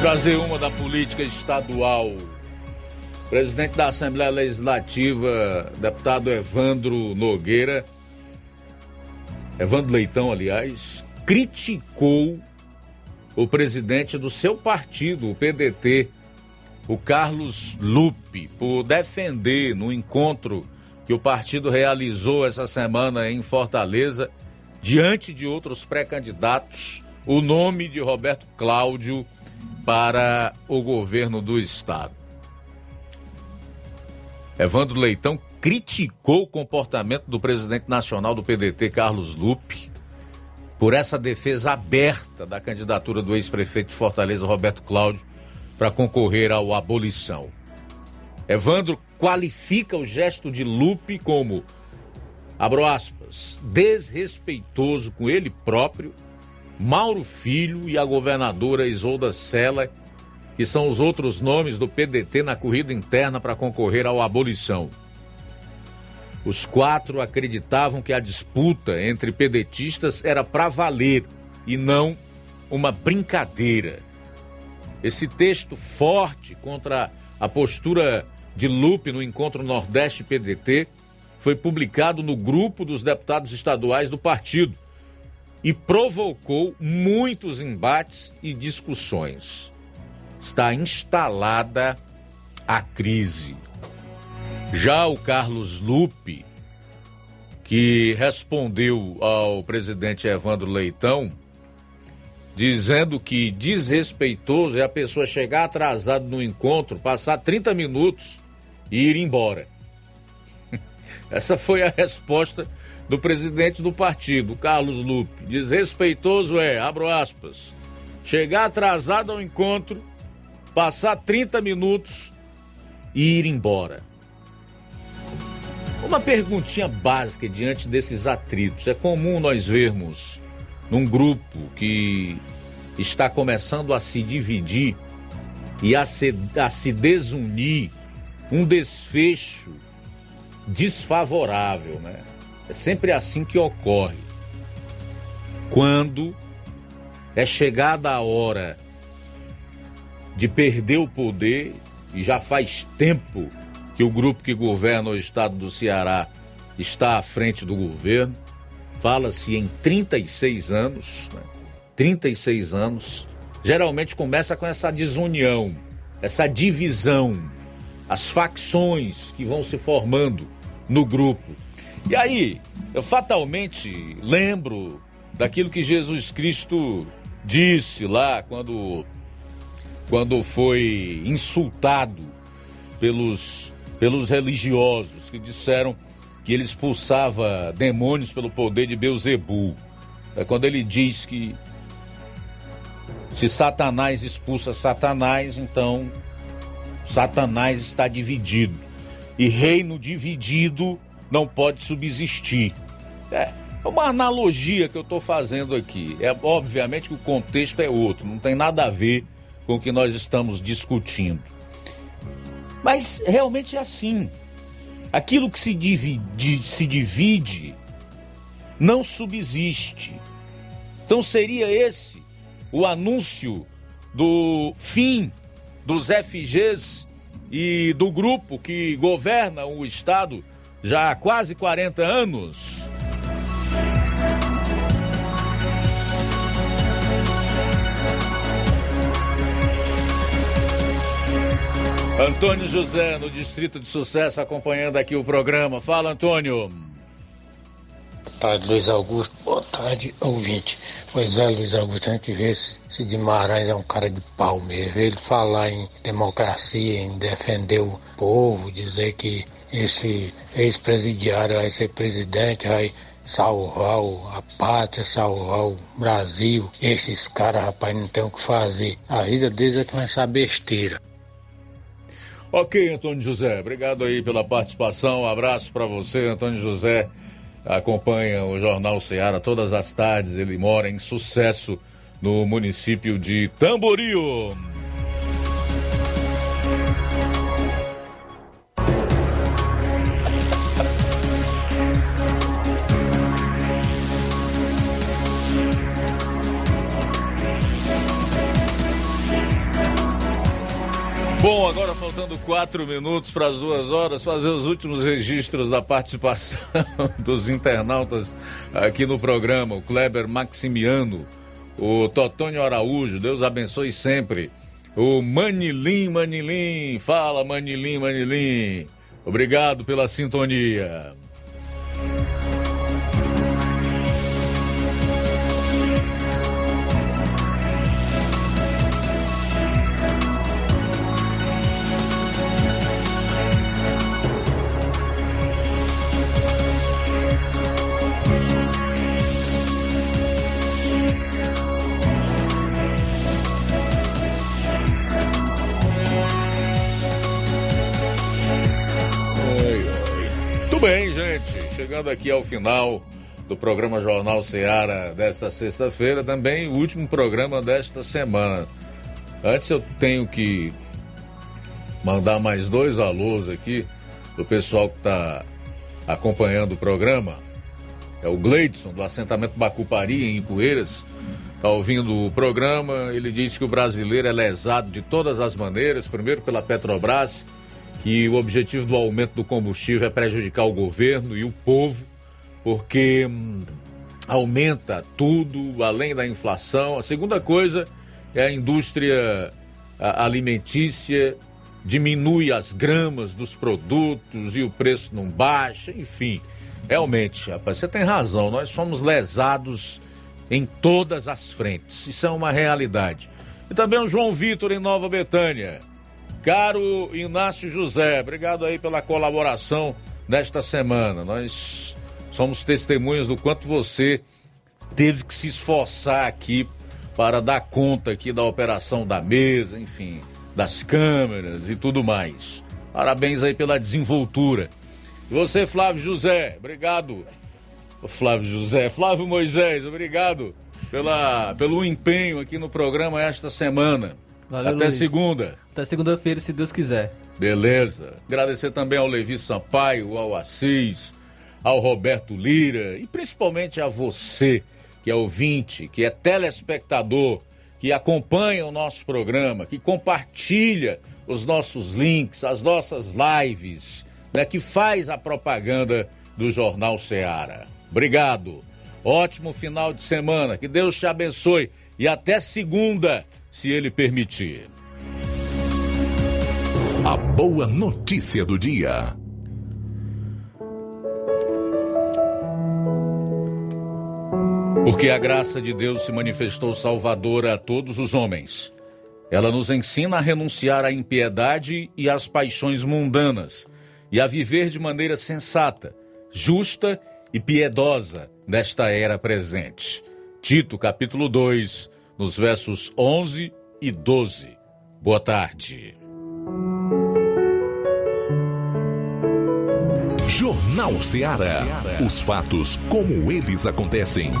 Trazer uma da política estadual. Presidente da Assembleia Legislativa, deputado Evandro Nogueira, Evandro Leitão, aliás, criticou o presidente do seu partido, o PDT, o Carlos Lupe, por defender no encontro que o partido realizou essa semana em Fortaleza, diante de outros pré-candidatos, o nome de Roberto Cláudio para o governo do estado. Evandro Leitão criticou o comportamento do presidente nacional do PDT, Carlos Lupe, por essa defesa aberta da candidatura do ex-prefeito de Fortaleza, Roberto Cláudio, para concorrer ao abolição. Evandro qualifica o gesto de Lupe como, abro aspas, desrespeitoso com ele próprio Mauro Filho e a governadora Isolda Sela, que são os outros nomes do PDT na corrida interna para concorrer ao abolição. Os quatro acreditavam que a disputa entre pedetistas era para valer e não uma brincadeira. Esse texto forte contra a postura de Lupe no encontro Nordeste PDT foi publicado no grupo dos deputados estaduais do partido e provocou muitos embates e discussões. Está instalada a crise. Já o Carlos Lupe, que respondeu ao presidente Evandro Leitão, dizendo que desrespeitoso é a pessoa chegar atrasado no encontro, passar 30 minutos e ir embora. Essa foi a resposta do presidente do partido, Carlos Lupe. Desrespeitoso é, abro aspas, chegar atrasado ao encontro, passar 30 minutos e ir embora. Uma perguntinha básica diante desses atritos. É comum nós vermos num grupo que está começando a se dividir e a se, a se desunir um desfecho desfavorável, né? É sempre assim que ocorre. Quando é chegada a hora de perder o poder e já faz tempo que o grupo que governa o estado do Ceará está à frente do governo. Fala-se em 36 anos, né? 36 anos. Geralmente começa com essa desunião, essa divisão, as facções que vão se formando no grupo. E aí, eu fatalmente lembro daquilo que Jesus Cristo disse lá quando quando foi insultado pelos pelos religiosos que disseram que ele expulsava demônios pelo poder de Beuzebu. É quando ele diz que se Satanás expulsa Satanás, então Satanás está dividido. E reino dividido não pode subsistir. É uma analogia que eu estou fazendo aqui. É obviamente que o contexto é outro, não tem nada a ver com o que nós estamos discutindo. Mas realmente é assim. Aquilo que se divide, se divide não subsiste. Então seria esse o anúncio do fim dos FGs e do grupo que governa o Estado já há quase 40 anos. Antônio José, no Distrito de Sucesso, acompanhando aqui o programa. Fala, Antônio. Boa tarde, Luiz Augusto. Boa tarde, ouvinte. Pois é, Luiz Augusto, a gente vê se, se Guimarães é um cara de pau mesmo. Ele falar em democracia, em defender o povo, dizer que esse ex-presidiário vai ser presidente, vai salvar a pátria, salvar o Brasil. Esses caras, rapaz, não tem o que fazer. A vida deles é começar besteira. Ok, Antônio José, obrigado aí pela participação. Um abraço para você, Antônio José. Acompanha o Jornal Ceará todas as tardes. Ele mora em sucesso no município de Tamboril. Bom, agora faltando quatro minutos para as duas horas, fazer os últimos registros da participação dos internautas aqui no programa. O Kleber Maximiano, o Totônio Araújo, Deus abençoe sempre. O Manilim, Manilim, fala Manilim, Manilim. Obrigado pela sintonia. Chegando aqui ao final do programa Jornal Seara desta sexta-feira, também o último programa desta semana. Antes eu tenho que mandar mais dois alôs aqui do pessoal que está acompanhando o programa. É o Gleidson, do assentamento Bacupari, em Ipueiras. Está ouvindo o programa. Ele diz que o brasileiro é lesado de todas as maneiras. Primeiro pela Petrobras, que o objetivo do aumento do combustível é prejudicar o governo e o povo, porque hum, aumenta tudo, além da inflação. A segunda coisa é a indústria alimentícia, diminui as gramas dos produtos e o preço não baixa, enfim. Realmente, rapaz, você tem razão, nós somos lesados em todas as frentes. Isso é uma realidade. E também o João Vitor em Nova Betânia. Caro Inácio José, obrigado aí pela colaboração nesta semana. Nós somos testemunhas do quanto você teve que se esforçar aqui para dar conta aqui da operação da mesa, enfim, das câmeras e tudo mais. Parabéns aí pela desenvoltura. E você, Flávio José, obrigado. Flávio José, Flávio Moisés, obrigado pela, pelo empenho aqui no programa esta semana. Valeu, Até Luiz. segunda. Até segunda-feira, se Deus quiser. Beleza. Agradecer também ao Levi Sampaio, ao Assis, ao Roberto Lira e principalmente a você, que é ouvinte, que é telespectador que acompanha o nosso programa, que compartilha os nossos links, as nossas lives, né, que faz a propaganda do Jornal Ceará. Obrigado. Ótimo final de semana. Que Deus te abençoe e até segunda, se ele permitir. A boa notícia do dia. Porque a graça de Deus se manifestou salvadora a todos os homens. Ela nos ensina a renunciar à impiedade e às paixões mundanas e a viver de maneira sensata, justa e piedosa nesta era presente. Tito, capítulo 2, nos versos 11 e 12. Boa tarde. Jornal Ceará. Os fatos como eles acontecem.